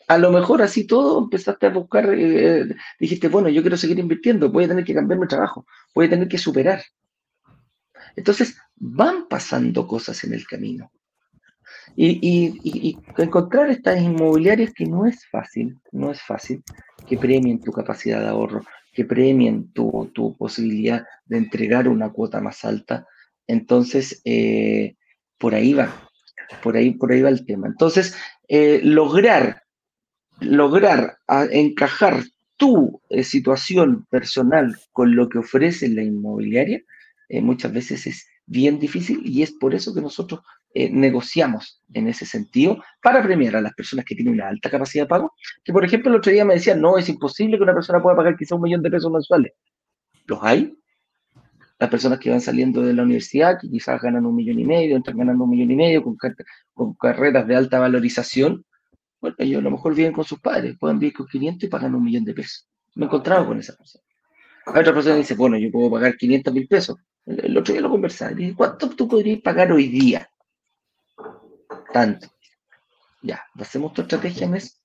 A lo mejor así todo empezaste a buscar, eh, dijiste, bueno, yo quiero seguir invirtiendo, voy a tener que cambiar mi trabajo, voy a tener que superar. Entonces, van pasando cosas en el camino. Y, encontrar estas inmobiliarias que no es fácil, no es fácil, que premien tu capacidad de ahorro, que premien tu, posibilidad de entregar una cuota más alta. Entonces, eh, por ahí va, por ahí, por ahí va el tema. Entonces, eh, lograr, lograr encajar tu eh, situación personal con lo que ofrece la inmobiliaria, muchas veces es bien difícil y es por eso que nosotros eh, negociamos en ese sentido para premiar a las personas que tienen una alta capacidad de pago, que por ejemplo el otro día me decían, no, es imposible que una persona pueda pagar quizá un millón de pesos mensuales. ¿Los hay? Las personas que van saliendo de la universidad, que quizás ganan un millón y medio, entran ganando un millón y medio con, con carreras de alta valorización, bueno, ellos a lo mejor viven con sus padres, pueden vivir con 500 y pagan un millón de pesos. Me he encontrado con esa persona. Hay otra persona que dice, bueno, yo puedo pagar 500 mil pesos. El, otro día lo conversaba. Dije, ¿cuánto tú podrías pagar hoy día? tanto. Ya, hacemos tu estrategia mes.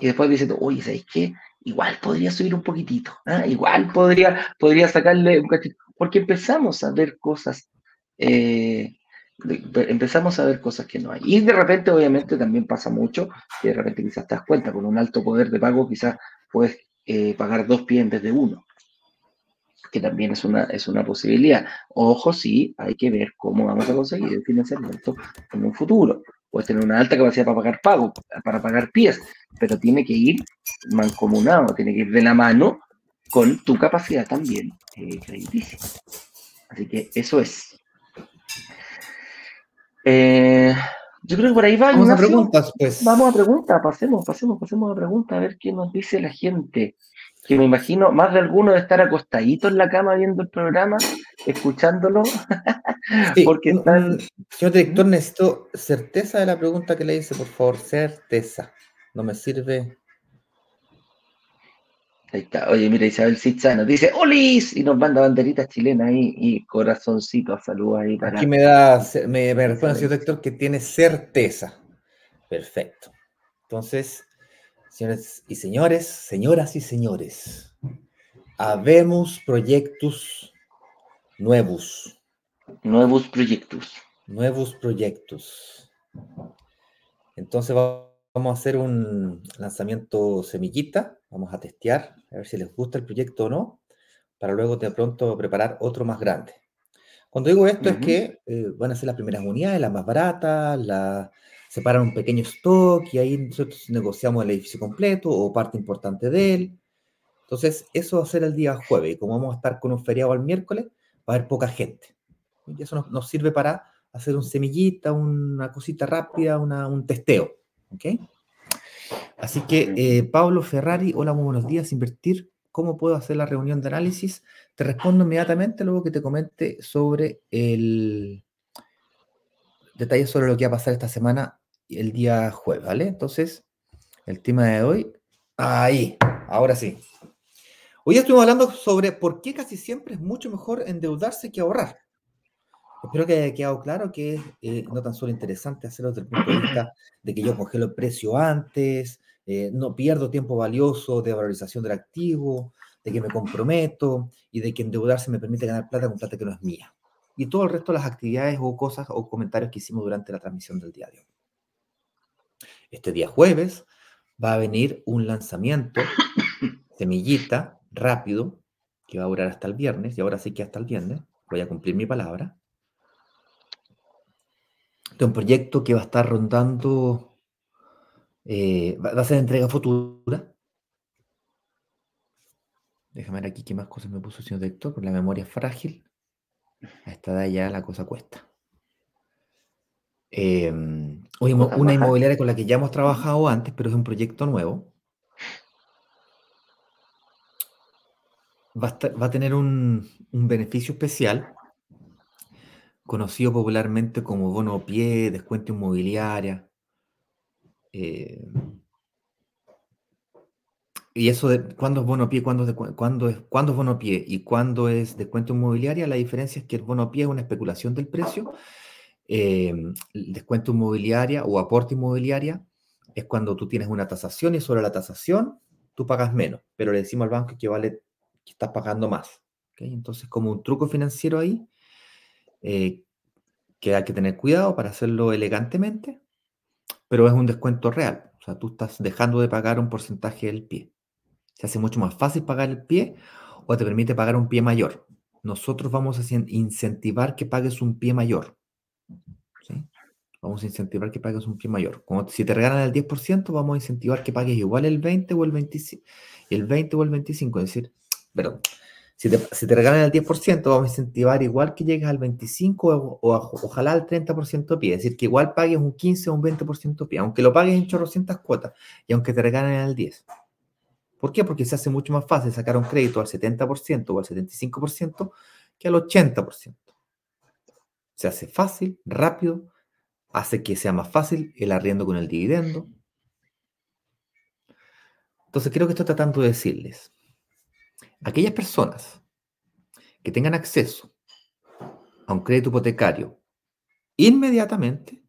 Y después diciendo, oye, ¿sabes qué? Igual podría subir un poquitito, ¿ah? igual podría, podría sacarle un cachito, porque empezamos a ver cosas, eh, empezamos a ver cosas que no hay. Y de repente, obviamente, también pasa mucho, que de repente quizás te das cuenta, con un alto poder de pago, quizás puedes eh, pagar dos pies en vez de uno que también es una, es una posibilidad. Ojo, sí, hay que ver cómo vamos a conseguir el financiamiento en un futuro. Puedes tener una alta capacidad para pagar pago, para pagar pies, pero tiene que ir mancomunado, tiene que ir de la mano con tu capacidad también eh, crediticia. Así que eso es. Eh, yo creo que por ahí va. Vamos a preguntas, pues. Vamos a preguntas, pasemos, pasemos, pasemos a preguntas, a ver qué nos dice la gente que me imagino más de alguno de estar acostadito en la cama viendo el programa, escuchándolo. porque Señor director, necesito certeza de la pregunta que le hice, por favor, certeza. No me sirve. Ahí está. Oye, mira, Isabel Sitzano dice ¡Olis! Y nos manda banderitas chilenas ahí y corazoncitos. Saludos ahí para. Aquí me da, me, me responde señor director que tiene certeza. Perfecto. Entonces, Señores y señores, señoras y señores, habemos proyectos nuevos. Nuevos proyectos. Nuevos proyectos. Entonces vamos a hacer un lanzamiento semillita, vamos a testear, a ver si les gusta el proyecto o no, para luego de pronto preparar otro más grande. Cuando digo esto es que eh, van a ser las primeras unidades, las más baratas, las separan un pequeño stock y ahí nosotros negociamos el edificio completo o parte importante de él. Entonces, eso va a ser el día jueves. Y como vamos a estar con un feriado el miércoles, va a haber poca gente. Y eso nos, sirve para hacer un semillita, una cosita rápida, un testeo. ¿Ok? Así que, eh, Pablo Ferrari, hola, muy buenos días. Invertir ¿cómo puedo hacer la reunión de análisis? Te respondo inmediatamente luego que te comente sobre el detalle sobre lo que va a pasar esta semana el día jueves, ¿vale? Entonces, el tema de hoy, ahí, ahora sí. Hoy estuvimos hablando sobre por qué casi siempre es mucho mejor endeudarse que ahorrar. Espero que haya quedado claro que es eh, no tan solo interesante hacerlo desde el punto de vista de que yo congelo el precio antes, eh, no pierdo tiempo valioso de valorización del activo, de que me comprometo y de que endeudarse me permite ganar plata con plata que no es mía. Y todo el resto de las actividades o cosas o comentarios que hicimos durante la transmisión del día de hoy. Este día jueves va a venir un lanzamiento, semillita, rápido, que va a durar hasta el viernes, y ahora sí que hasta el viernes, voy a cumplir mi palabra, de un proyecto que va a estar rondando, eh, va, a ser entrega futura. Déjame ver aquí qué más cosas me puso el señor director, porque la memoria es frágil. A esta edad ya la cosa cuesta. Em, una inmobiliaria con la que ya hemos trabajado antes, pero es un proyecto nuevo. Va a, tener un, un beneficio especial conocido popularmente como bono pie, descuento inmobiliaria. Eh, y eso de cuándo es bono pie, cuándo es, cuándo, es, cuándo es bono pie y cuándo es descuento inmobiliaria, la diferencia es que el bono pie es una especulación del precio. Eh, descuento inmobiliaria o aporte inmobiliaria es cuando tú tienes una tasación y sobre la tasación tú pagas menos, pero le decimos al banco que vale que estás pagando más. Entonces, como un truco financiero ahí, eh, que hay que tener cuidado para hacerlo elegantemente, pero es un descuento real. O sea, tú estás dejando de pagar un porcentaje del pie. Se hace mucho más fácil pagar el pie o te permite pagar un pie mayor. Nosotros vamos a incentivar que pagues un pie mayor. Vamos a incentivar que pagues un pie mayor. Como si te regalan el 10%, vamos a incentivar que pagues igual el 20 o el 25. El 20 o el 25, es decir, perdón, si te, regalan el 10%, vamos a incentivar igual que llegues al 25% o, ojalá al 30% pie. Es decir, que igual pagues un 15 o un 20% pie, aunque lo pagues en chorrocientas cuotas y aunque te regalen el 10%. ¿Por qué? Porque se hace mucho más fácil sacar un crédito al 70% o al 75% que al 80%. Se hace fácil, rápido, hace que sea más fácil el arriendo con el dividendo. Entonces creo que estoy tratando de decirles aquellas personas que tengan acceso a un crédito hipotecario inmediatamente,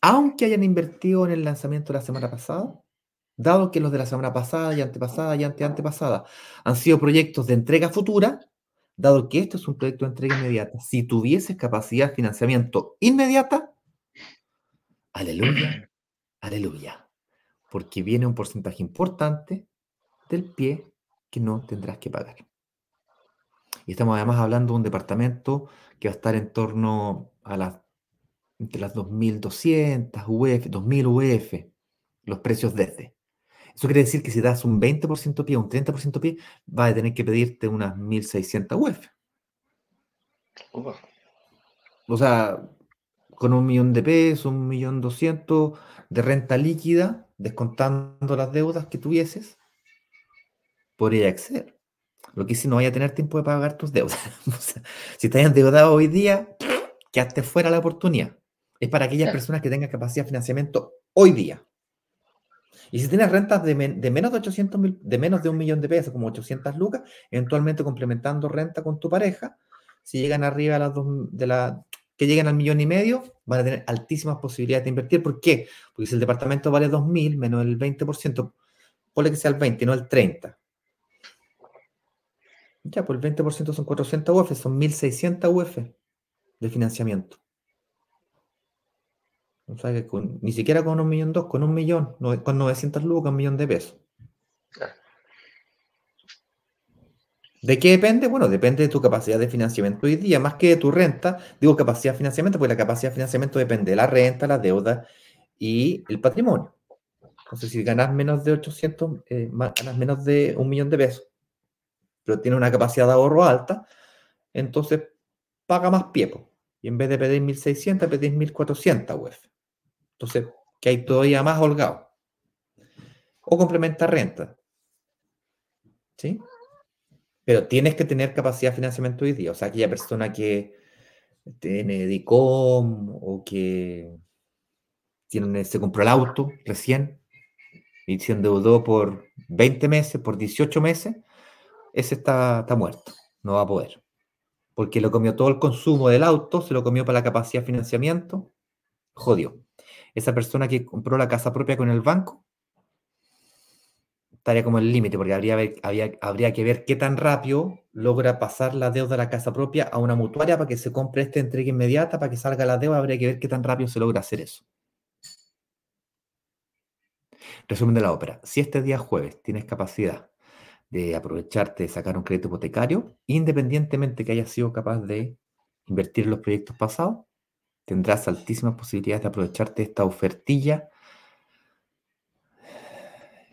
aunque hayan invertido en el lanzamiento de la semana pasada, dado que los de la semana pasada y antepasada y ante antepasada han sido proyectos de entrega futura, dado que esto es un proyecto de entrega inmediata, si tuvieses capacidad de financiamiento inmediata, aleluya, aleluya, porque viene un porcentaje importante del pie que no tendrás que pagar. Y estamos además hablando de un departamento que va a estar en torno a las, entre las 2.200 UF, 2.000 UF, los precios desde. Eso quiere decir que si das un 20% pie, un 30% pie, vas a tener que pedirte unas 1.600 UF. O sea, con un millón de pesos, un millón doscientos de renta líquida, descontando las deudas que tuvieses, podría acceder. Lo que si no vaya a tener tiempo de pagar tus deudas. si estás endeudado hoy día, quedaste fuera la oportunidad. Es para aquellas personas que tengan capacidad de financiamiento hoy día. Y si tienes rentas de, menos de 800 mil, de menos de un millón de pesos, como 800 lucas, eventualmente complementando renta con tu pareja, si llegan arriba de las dos, de la, que lleguen al millón y medio, van a tener altísimas posibilidades de invertir. ¿Por qué? Porque si el departamento vale 2.000 menos el 20%, ponle que sea el 20, no el 30. Ya, pues el 20% son 400 UF, son 1600 UF de financiamiento. O sea que ni siquiera con un millón dos, con un millón, con 900 lucas, un millón de pesos. ¿De qué depende? Bueno, depende de tu capacidad de financiamiento hoy día, más que de tu renta. Digo capacidad de financiamiento, porque la capacidad de financiamiento depende de la renta, la deuda y el patrimonio. Entonces, si ganas menos de 800, eh, ganas menos de un millón de pesos, pero tiene una capacidad de ahorro alta, entonces paga más pie. Y en vez de pedir 1.600, pedís 1.400 UF. Entonces, que hay todavía más holgado. O complementa renta. ¿Sí? Pero tienes que tener capacidad de financiamiento hoy día. O sea, aquella persona que tiene DICOM o que tiene, se compró el auto recién y se endeudó por 20 meses, por 18 meses, ese está, está muerto, no va a poder. Porque lo comió todo el consumo del auto, se lo comió para la capacidad de financiamiento, jodió. Esa persona que compró la casa propia con el banco, estaría como el límite, porque habría, habría que ver qué tan rápido logra pasar la deuda de la casa propia a una mutuaria para que se compre esta entrega inmediata, para que salga la deuda, habría que ver qué tan rápido se logra hacer eso. Resumen de la ópera. Si este día jueves tienes capacidad de aprovecharte de sacar un crédito hipotecario, independientemente que hayas sido capaz de invertir en los proyectos pasados, tendrás altísimas posibilidades de aprovecharte de esta ofertilla,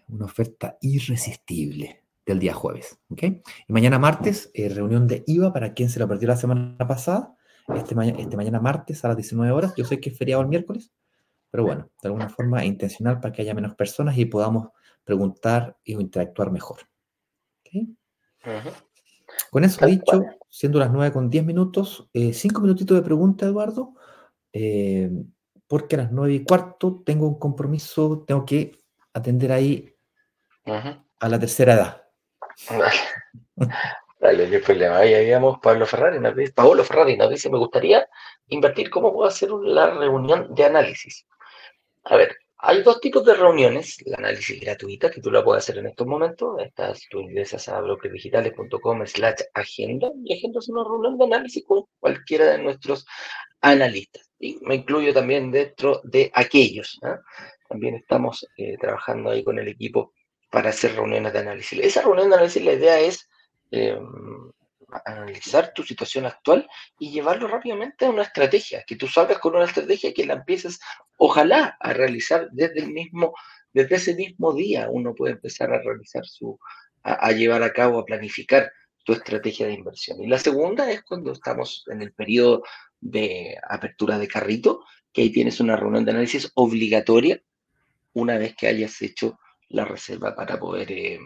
una oferta irresistible del día jueves. Y mañana martes, eh, reunión de IVA para quien se lo perdió la semana pasada. Este, este mañana martes a las 19 horas. Yo sé que es feriado el miércoles, pero bueno, de alguna forma intencional para que haya menos personas y podamos preguntar y interactuar mejor. Con eso dicho, siendo las 9 con 10 minutos, 5 eh, minutitos de pregunta, Eduardo, eh, porque a las 9 y cuarto tengo un compromiso, tengo que atender ahí a la tercera edad. Dale, no problema. Ahí habíamos Pablo Ferrari, nos dice, Paolo Ferrari nos dice, me gustaría invertir, ¿cómo puedo hacer la reunión de análisis? A ver, hay dos tipos de reuniones, la análisis gratuita, que tú la puedes hacer en estos momentos, estás, tú ingresas a bloquedigitales.com slash agenda, y agenda es una reunión de análisis con cualquiera de nuestros analistas, y me incluyo también dentro de aquellos, ¿ah? también estamos eh, trabajando ahí con el equipo para hacer reuniones de análisis. Esa reunión de análisis, la idea es em, analizar tu situación actual y llevarlo rápidamente a una estrategia, que tú salgas con una estrategia que la empieces, ojalá, a realizar desde el mismo, desde ese mismo día uno puede empezar a realizar su, a, llevar a cabo, a planificar tu estrategia de inversión. Y la segunda es cuando estamos en el periodo de apertura de carrito, que ahí tienes una reunión de análisis obligatoria una vez que hayas hecho la reserva para poder, eh,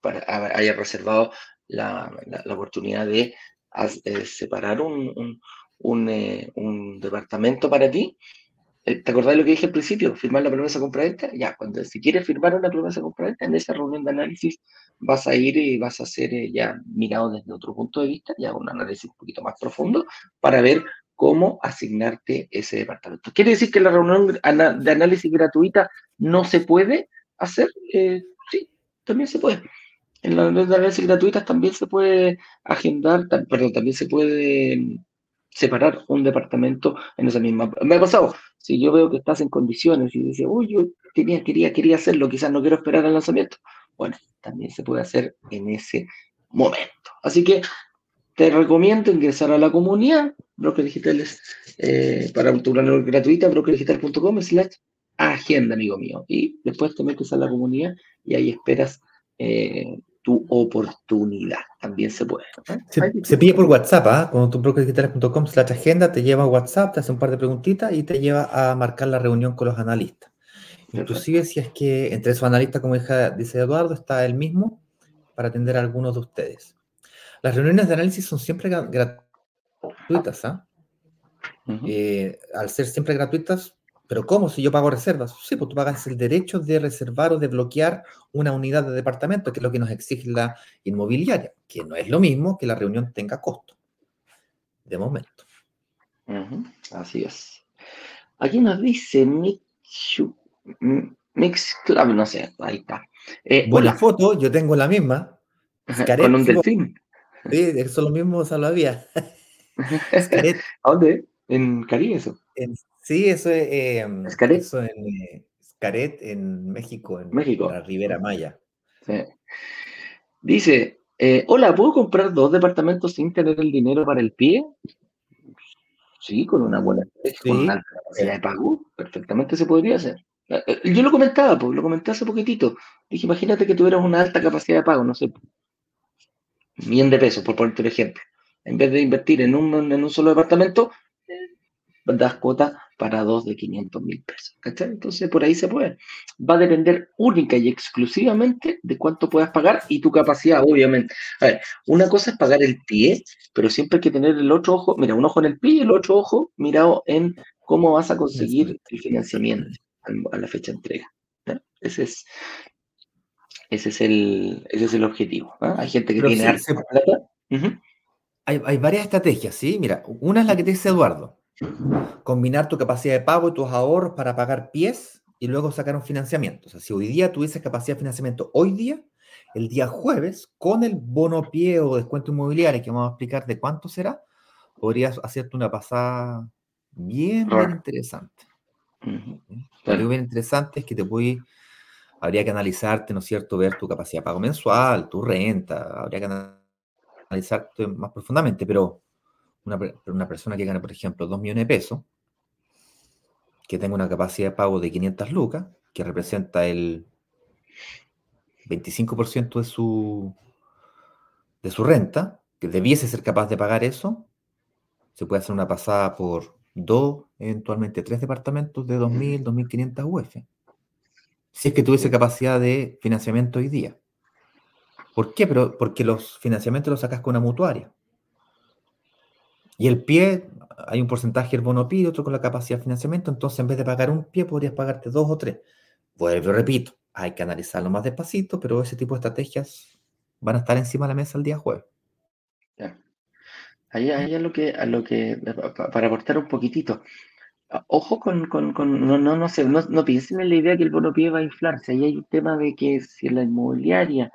para, hayas reservado la, oportunidad de eh, separar un, eh, un, departamento para ti. ¿Te acordás de lo que dije al principio? Firmar la promesa compraventa. Ya, cuando si quieres firmar una promesa compraventa, en esa reunión de análisis vas a ir y vas a hacer ya mirado desde otro punto de vista, ya un análisis un poquito más profundo, para ver cómo asignarte ese departamento. ¿Quiere decir que la reunión de análisis gratuita no se puede hacer? sí, también se puede. En las de análisis gratuitas también se puede agendar, perdón, también se puede mm, separar un departamento en esa misma. Me ha pasado, si yo veo que estás en condiciones y dices, uy, yo tenía, quería, quería hacerlo, quizás no quiero esperar al lanzamiento, bueno, también se puede hacer en ese momento. Así que te recomiendo ingresar a la comunidad, Brokers Digitales, eh, para tu plan gratuita, brokerdigital.com slash agenda, amigo mío. Y después te metes a la comunidad y ahí esperas eh, tu oportunidad. También se puede. Se, pide por WhatsApp, ¿ah? Cuando tu brokerdigitales.com slash agenda te lleva a WhatsApp, te hace un par de preguntitas y te lleva a marcar la reunión con los analistas. Inclusive si es que entre esos analistas, como dice Eduardo, está el mismo para atender a algunos de ustedes. Las reuniones de análisis son siempre gratuitas, ¿ah? Eh, al ser siempre gratuitas, pero ¿cómo? Si yo pago reservas. Sí, pues tú pagas el derecho de reservar o de bloquear una unidad de departamento, que es lo que nos exige la inmobiliaria, que no es lo mismo que la reunión tenga costo. De momento. Así es. Aquí nos dice Mix, Club, no sé, ahí está. Eh, Buena foto, yo tengo la misma. Con un delfín. Sí, eso es lo mismo salvavía. ¿A dónde? ¿En Caribe eso? Sí, eso es, eh, eso en eh, en México, en México. la Ribera Maya. Dice, eh, hola, ¿puedo comprar dos departamentos sin tener el dinero para el pie? Sí, con una buena con una capacidad de pago, perfectamente se podría hacer. Eh, yo lo comentaba, pues, lo comenté hace poquitito. Dije, imagínate que tuvieras una alta capacidad de pago, no sé, bien de pesos, por ponerte un ejemplo. En vez de invertir en un, en un solo departamento, das cuota para dos de 500 mil pesos. ¿cachai? Entonces, por ahí se puede. Va a depender única y exclusivamente de cuánto puedas pagar y tu capacidad, obviamente. A ver, una cosa es pagar el pie, pero siempre hay que tener el otro ojo, mira, un ojo en el pie y el otro ojo mirado en cómo vas a conseguir el financiamiento a la fecha de entrega. Ese es, ese es el, ese es el objetivo. Hay gente que tiene plata. hay, hay, varias estrategias, ¿sí? Mira, una es la que te dice Eduardo. Combinar tu capacidad de pago y tus ahorros para pagar pies y luego sacar un financiamiento. O sea, si hoy día tuvieses capacidad de financiamiento, hoy día, el día jueves, con el bono pie o descuento inmobiliario, que vamos a explicar de cuánto será, podrías hacerte una pasada bien, bien interesante. Lo bien interesante es que te voy, habría que analizarte, ¿no es cierto? Ver tu capacidad de pago mensual, tu renta, habría que analizarte más profundamente, pero una, una persona que gana, por ejemplo, 2 millones de pesos, que tenga una capacidad de pago de 500 lucas, que representa el 25% de su, de su renta, que debiese ser capaz de pagar eso, se puede hacer una pasada por dos, eventualmente tres departamentos de 2.000, 2.500 UF. Si es que tuviese capacidad de financiamiento hoy día. ¿Por qué? Pero porque los financiamientos los sacas con una mutuaria. Y el pie, hay un porcentaje del bono pie y otro con la capacidad de financiamiento, entonces en vez de pagar un pie podrías pagarte dos o tres. Vuelvo, repito, hay que analizarlo más despacito, pero ese tipo de estrategias van a estar encima de la mesa el día jueves. Ahí, ahí a lo que, a lo que, para aportar un poquitito. Ojo con, con, con no, no, no sé, no, no, piensen en la idea que el bono pie va a inflarse. Ahí hay un tema de que si la inmobiliaria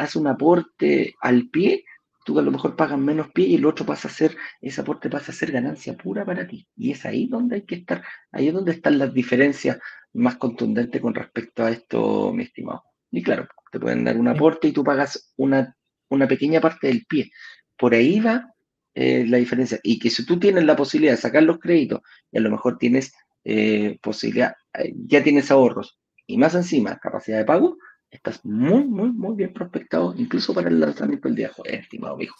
hace un aporte al pie, tú a lo mejor pagas menos pie y el otro pasa a ser, ese aporte pasa a ser ganancia pura para ti. Y es ahí donde hay que estar, ahí es donde están las diferencias más contundentes con respecto a esto, mi estimado. Y claro, te pueden dar un aporte y tú pagas una, una pequeña parte del pie. Por ahí va eh, la diferencia. Y que si tú tienes la posibilidad de sacar los créditos y a lo mejor tienes eh, posibilidad, eh, ya tienes ahorros y más encima capacidad de pago, estás muy, muy, muy bien prospectado, incluso para el lanzamiento del día jueves, estimado viejo.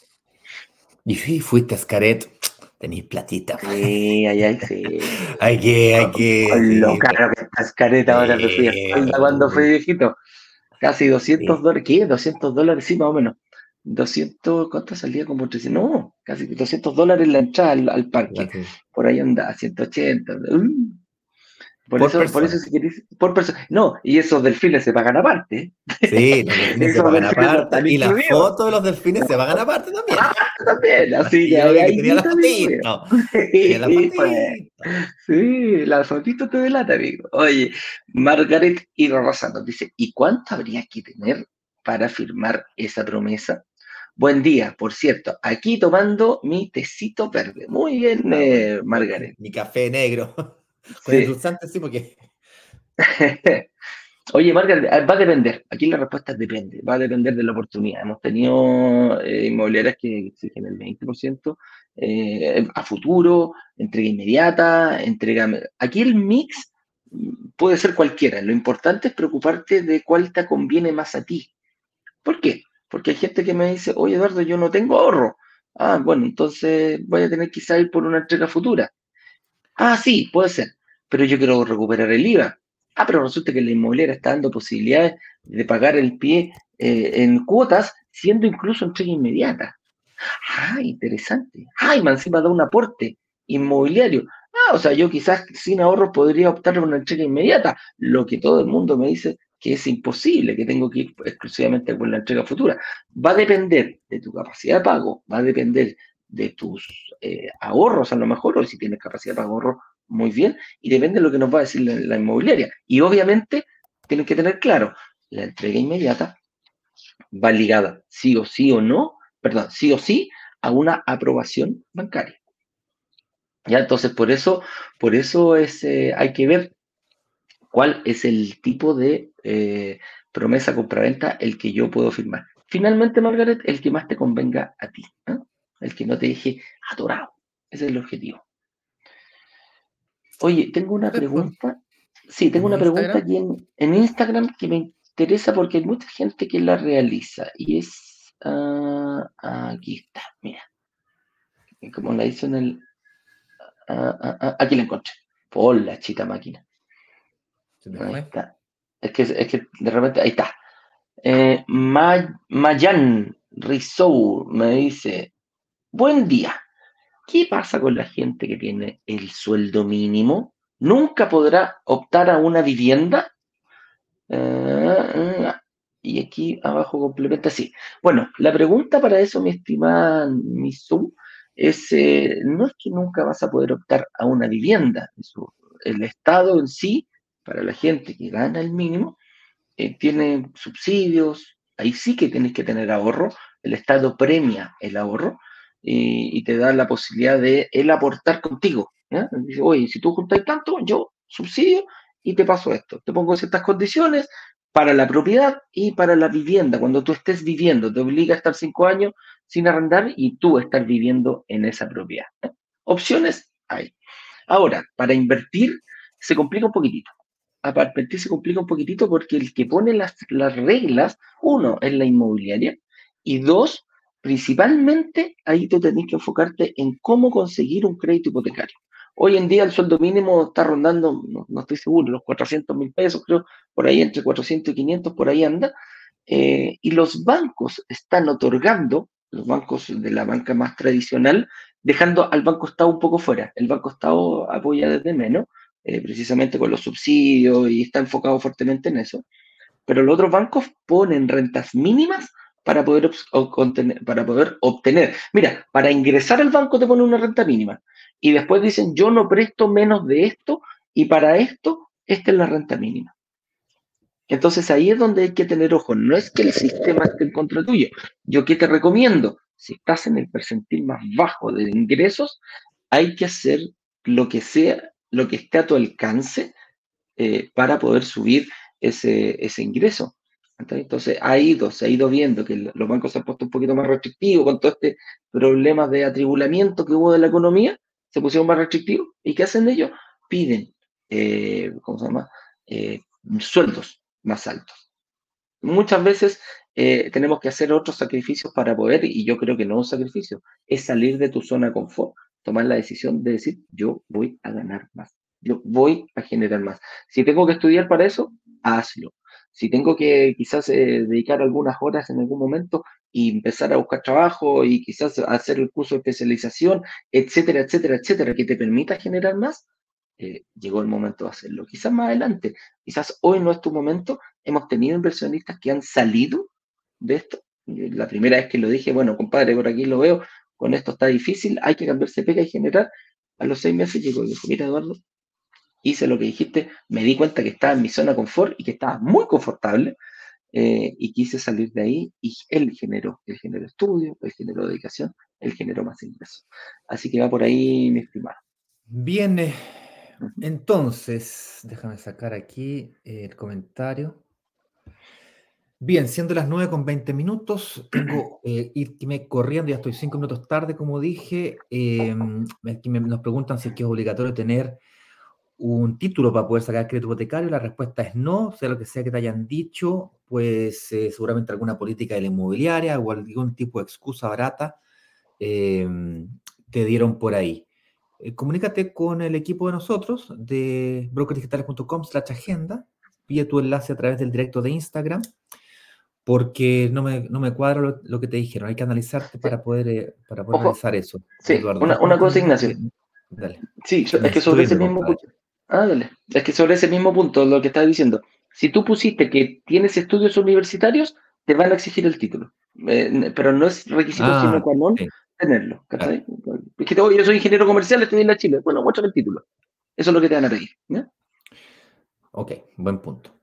Y si fuiste a Scaret, tenéis platita. Sí, ay, ay, sí. hay que, hay que. Lo caro que está Scaret ahora, me fui cuando fui viejito. Casi 200 dólares, ¿qué? 200 dólares, sí, más o menos. 200, ¿cuánto salía? Como 300, no, casi 200 dólares la entrada al, parque. Por ahí anda, 180. Uh. Por, eso, por eso si querés, por persona. No, y esos delfines se pagan aparte. Sí, los delfines se pagan aparte. Y la foto de los delfines se pagan aparte también. Ah, también, así ya. Ahí, tenía la fotito. Sí, pues. sí, la fotito te delata, amigo. Oye, Margaret y Rosa nos dice, ¿y cuánto habría que tener para firmar esa promesa? Buen día, por cierto, aquí tomando mi tecito verde. Muy bien, eh, Margaret. Mi café negro. Con sí. el sí, porque. Oye, Margaret, va a depender. Aquí la respuesta es depende. Va a depender de la oportunidad. Hemos tenido eh, inmobiliarias que exigen el 20% eh, a futuro, entrega inmediata, entrega. Aquí el mix puede ser cualquiera. Lo importante es preocuparte de cuál te conviene más a ti. ¿Por qué? Porque hay gente que me dice, oye Eduardo, yo no tengo ahorro. Ah, bueno, entonces voy a tener que ir por una entrega futura. Ah, sí, puede ser, pero yo quiero recuperar el IVA. Ah, pero resulta que la inmobiliaria está dando posibilidades de pagar el pie eh, en cuotas, siendo incluso entrega inmediata. Ah, interesante. Ah, y encima da un aporte inmobiliario. Ah, o sea, yo quizás sin ahorros podría optar por una entrega inmediata, lo que todo el mundo me dice que es imposible, que tengo que ir exclusivamente por la entrega futura. Va a depender de tu capacidad de pago, va a depender de tus eh, ahorros a lo mejor, o si tienes capacidad de ahorro, muy bien, y depende de lo que nos va a decir la, inmobiliaria. Y obviamente tienen que tener claro, la entrega inmediata va ligada sí o sí o no, perdón, sí o sí a una aprobación bancaria. Ya, entonces por eso, por eso es, eh, hay que ver cuál es el tipo de eh, promesa compraventa el que yo puedo firmar. Finalmente, Margaret, el que más te convenga a ti, el que no te deje adorado. Ese es el objetivo. Oye, tengo una pregunta. Sí, tengo una pregunta aquí en, Instagram que me interesa porque hay mucha gente que la realiza y es. Ah, aquí está, mira. Como la hice en el. Ah, aquí la encontré. Por la chita máquina. Ahí está. Es que, es que de repente, ahí está. Eh, Mayan Rizou me dice, buen día. ¿Qué pasa con la gente que tiene el sueldo mínimo? ¿Nunca podrá optar a una vivienda? Eh, y aquí abajo complementa así. Bueno, la pregunta para eso, mi estimada Misu, es, eh, no es que nunca vas a poder optar a una vivienda. El Estado en sí, para la gente que gana el mínimo, eh, tiene subsidios, ahí sí que tienes que tener ahorro, el Estado premia el ahorro y, te da la posibilidad de él aportar contigo. Dice, oye, si tú juntas tanto, yo subsidio y te paso esto. Te pongo ciertas condiciones para la propiedad y para la vivienda. Cuando tú estés viviendo, te obliga a estar cinco años sin arrendar y tú estar viviendo en esa propiedad. Opciones hay. Ahora, para invertir se complica un poquitito. Para invertir se complica un poquitito porque el que pone las, las reglas, uno, es la inmobiliaria y dos, principalmente ahí tú tenés que enfocarte en cómo conseguir un crédito hipotecario. Hoy en día el sueldo mínimo está rondando, no, estoy seguro, los 400 mil pesos, creo, por ahí entre 400 y 500, por ahí anda. Eh, y los bancos están otorgando, los bancos de la banca más tradicional, dejando al Banco Estado un poco fuera. El Banco Estado apoya desde menos, eh, precisamente con los subsidios y está enfocado fuertemente en eso. Pero los otros bancos ponen rentas mínimas para poder, para poder obtener. Mira, para ingresar al banco te ponen una renta mínima y después dicen, yo no presto menos de esto y para esto, esta es la renta mínima. Entonces ahí es donde hay que tener ojo. No es que el sistema esté en contra tuyo. Yo qué te recomiendo, si estás en el percentil más bajo de ingresos, hay que hacer lo que sea, lo que esté a tu alcance eh, para poder subir ese, ese ingreso. Entonces ha ido, se ha ido viendo que los bancos se han puesto un poquito más restrictivos con todo este problema de atribulamiento que hubo de la economía se pusieron más restrictivos. ¿Y qué hacen ellos? Piden, eh, ¿cómo se llama? Eh, sueldos más altos. Muchas veces eh, tenemos que hacer otros sacrificios para poder, y yo creo que no un sacrificio, es salir de tu zona de confort, tomar la decisión de decir, yo voy a ganar más, yo voy a generar más. Si tengo que estudiar para eso, hazlo. Si tengo que quizás dedicar algunas horas en algún momento, y empezar a buscar trabajo y quizás hacer el curso de especialización, etcétera, etcétera, etcétera, que te permita generar más, eh, llegó el momento de hacerlo. Quizás más adelante, quizás hoy no es tu momento, hemos tenido inversionistas que han salido de esto. La primera vez que lo dije, bueno, compadre, por aquí lo veo, con esto está difícil, hay que cambiarse pega y generar. A los seis meses llegó y dijo, mira Eduardo, hice lo que dijiste, me di cuenta que estaba en mi zona de confort y que estaba muy confortable, eh, y quise salir de ahí y él generó, él generó estudio, él generó dedicación, él generó más ingresos. Así que va por ahí, mi estimado. Bien, eh, entonces, déjame sacar aquí el comentario. Bien, siendo las 9 con 20 minutos, tengo eh, irme corriendo, ya estoy 5 minutos tarde, como dije. Em, nos preguntan si es que es obligatorio tener un título para poder sacar crédito hipotecario? La respuesta es no, sea lo que sea que te hayan dicho, pues eh, seguramente alguna política de la inmobiliaria o algún tipo de excusa barata em, te dieron por ahí. Eh, comunícate con el equipo de nosotros de brokersdigitales.com slash agenda, pide tu enlace a través del directo de Instagram, porque no me, no me cuadra lo, que te dijeron, hay que analizarte para poder, eh, para poder analizar eso. Sí, una, una cosa, Ignacio. Dale. Sí, es que sobre ese mismo... Ah, dale. Es que sobre ese mismo punto, lo que estaba diciendo, si tú pusiste que tienes estudios universitarios, te van a exigir el título. Eh, pero no es requisito ah, sino cuando tenerlo. Es que yo soy ingeniero comercial, estudié en la Chile. Bueno, muéstrame el título. Eso es lo que te van a pedir. Ok, buen punto.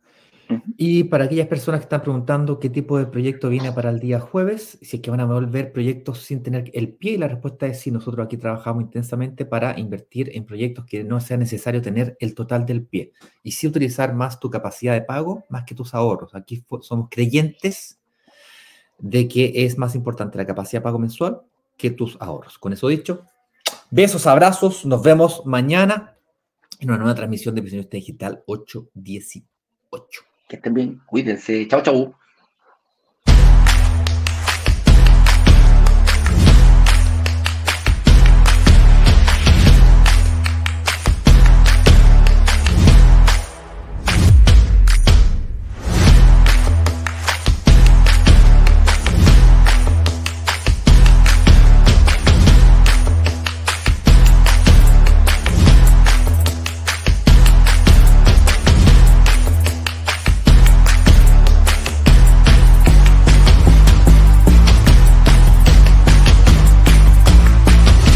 Y para aquellas personas que están preguntando qué tipo de proyecto viene para el día jueves, si es que van a volver proyectos sin tener el pie, la respuesta es sí, nosotros aquí trabajamos intensamente para invertir en proyectos que no sea necesario tener el total del pie y sí utilizar más tu capacidad de pago más que tus ahorros. Aquí somos creyentes de que es más importante la capacidad de pago mensual que tus ahorros. Con eso dicho, besos, abrazos, nos vemos mañana en una nueva transmisión de Visión Digital 818. Que estén bien, cuídense. Chao, chao.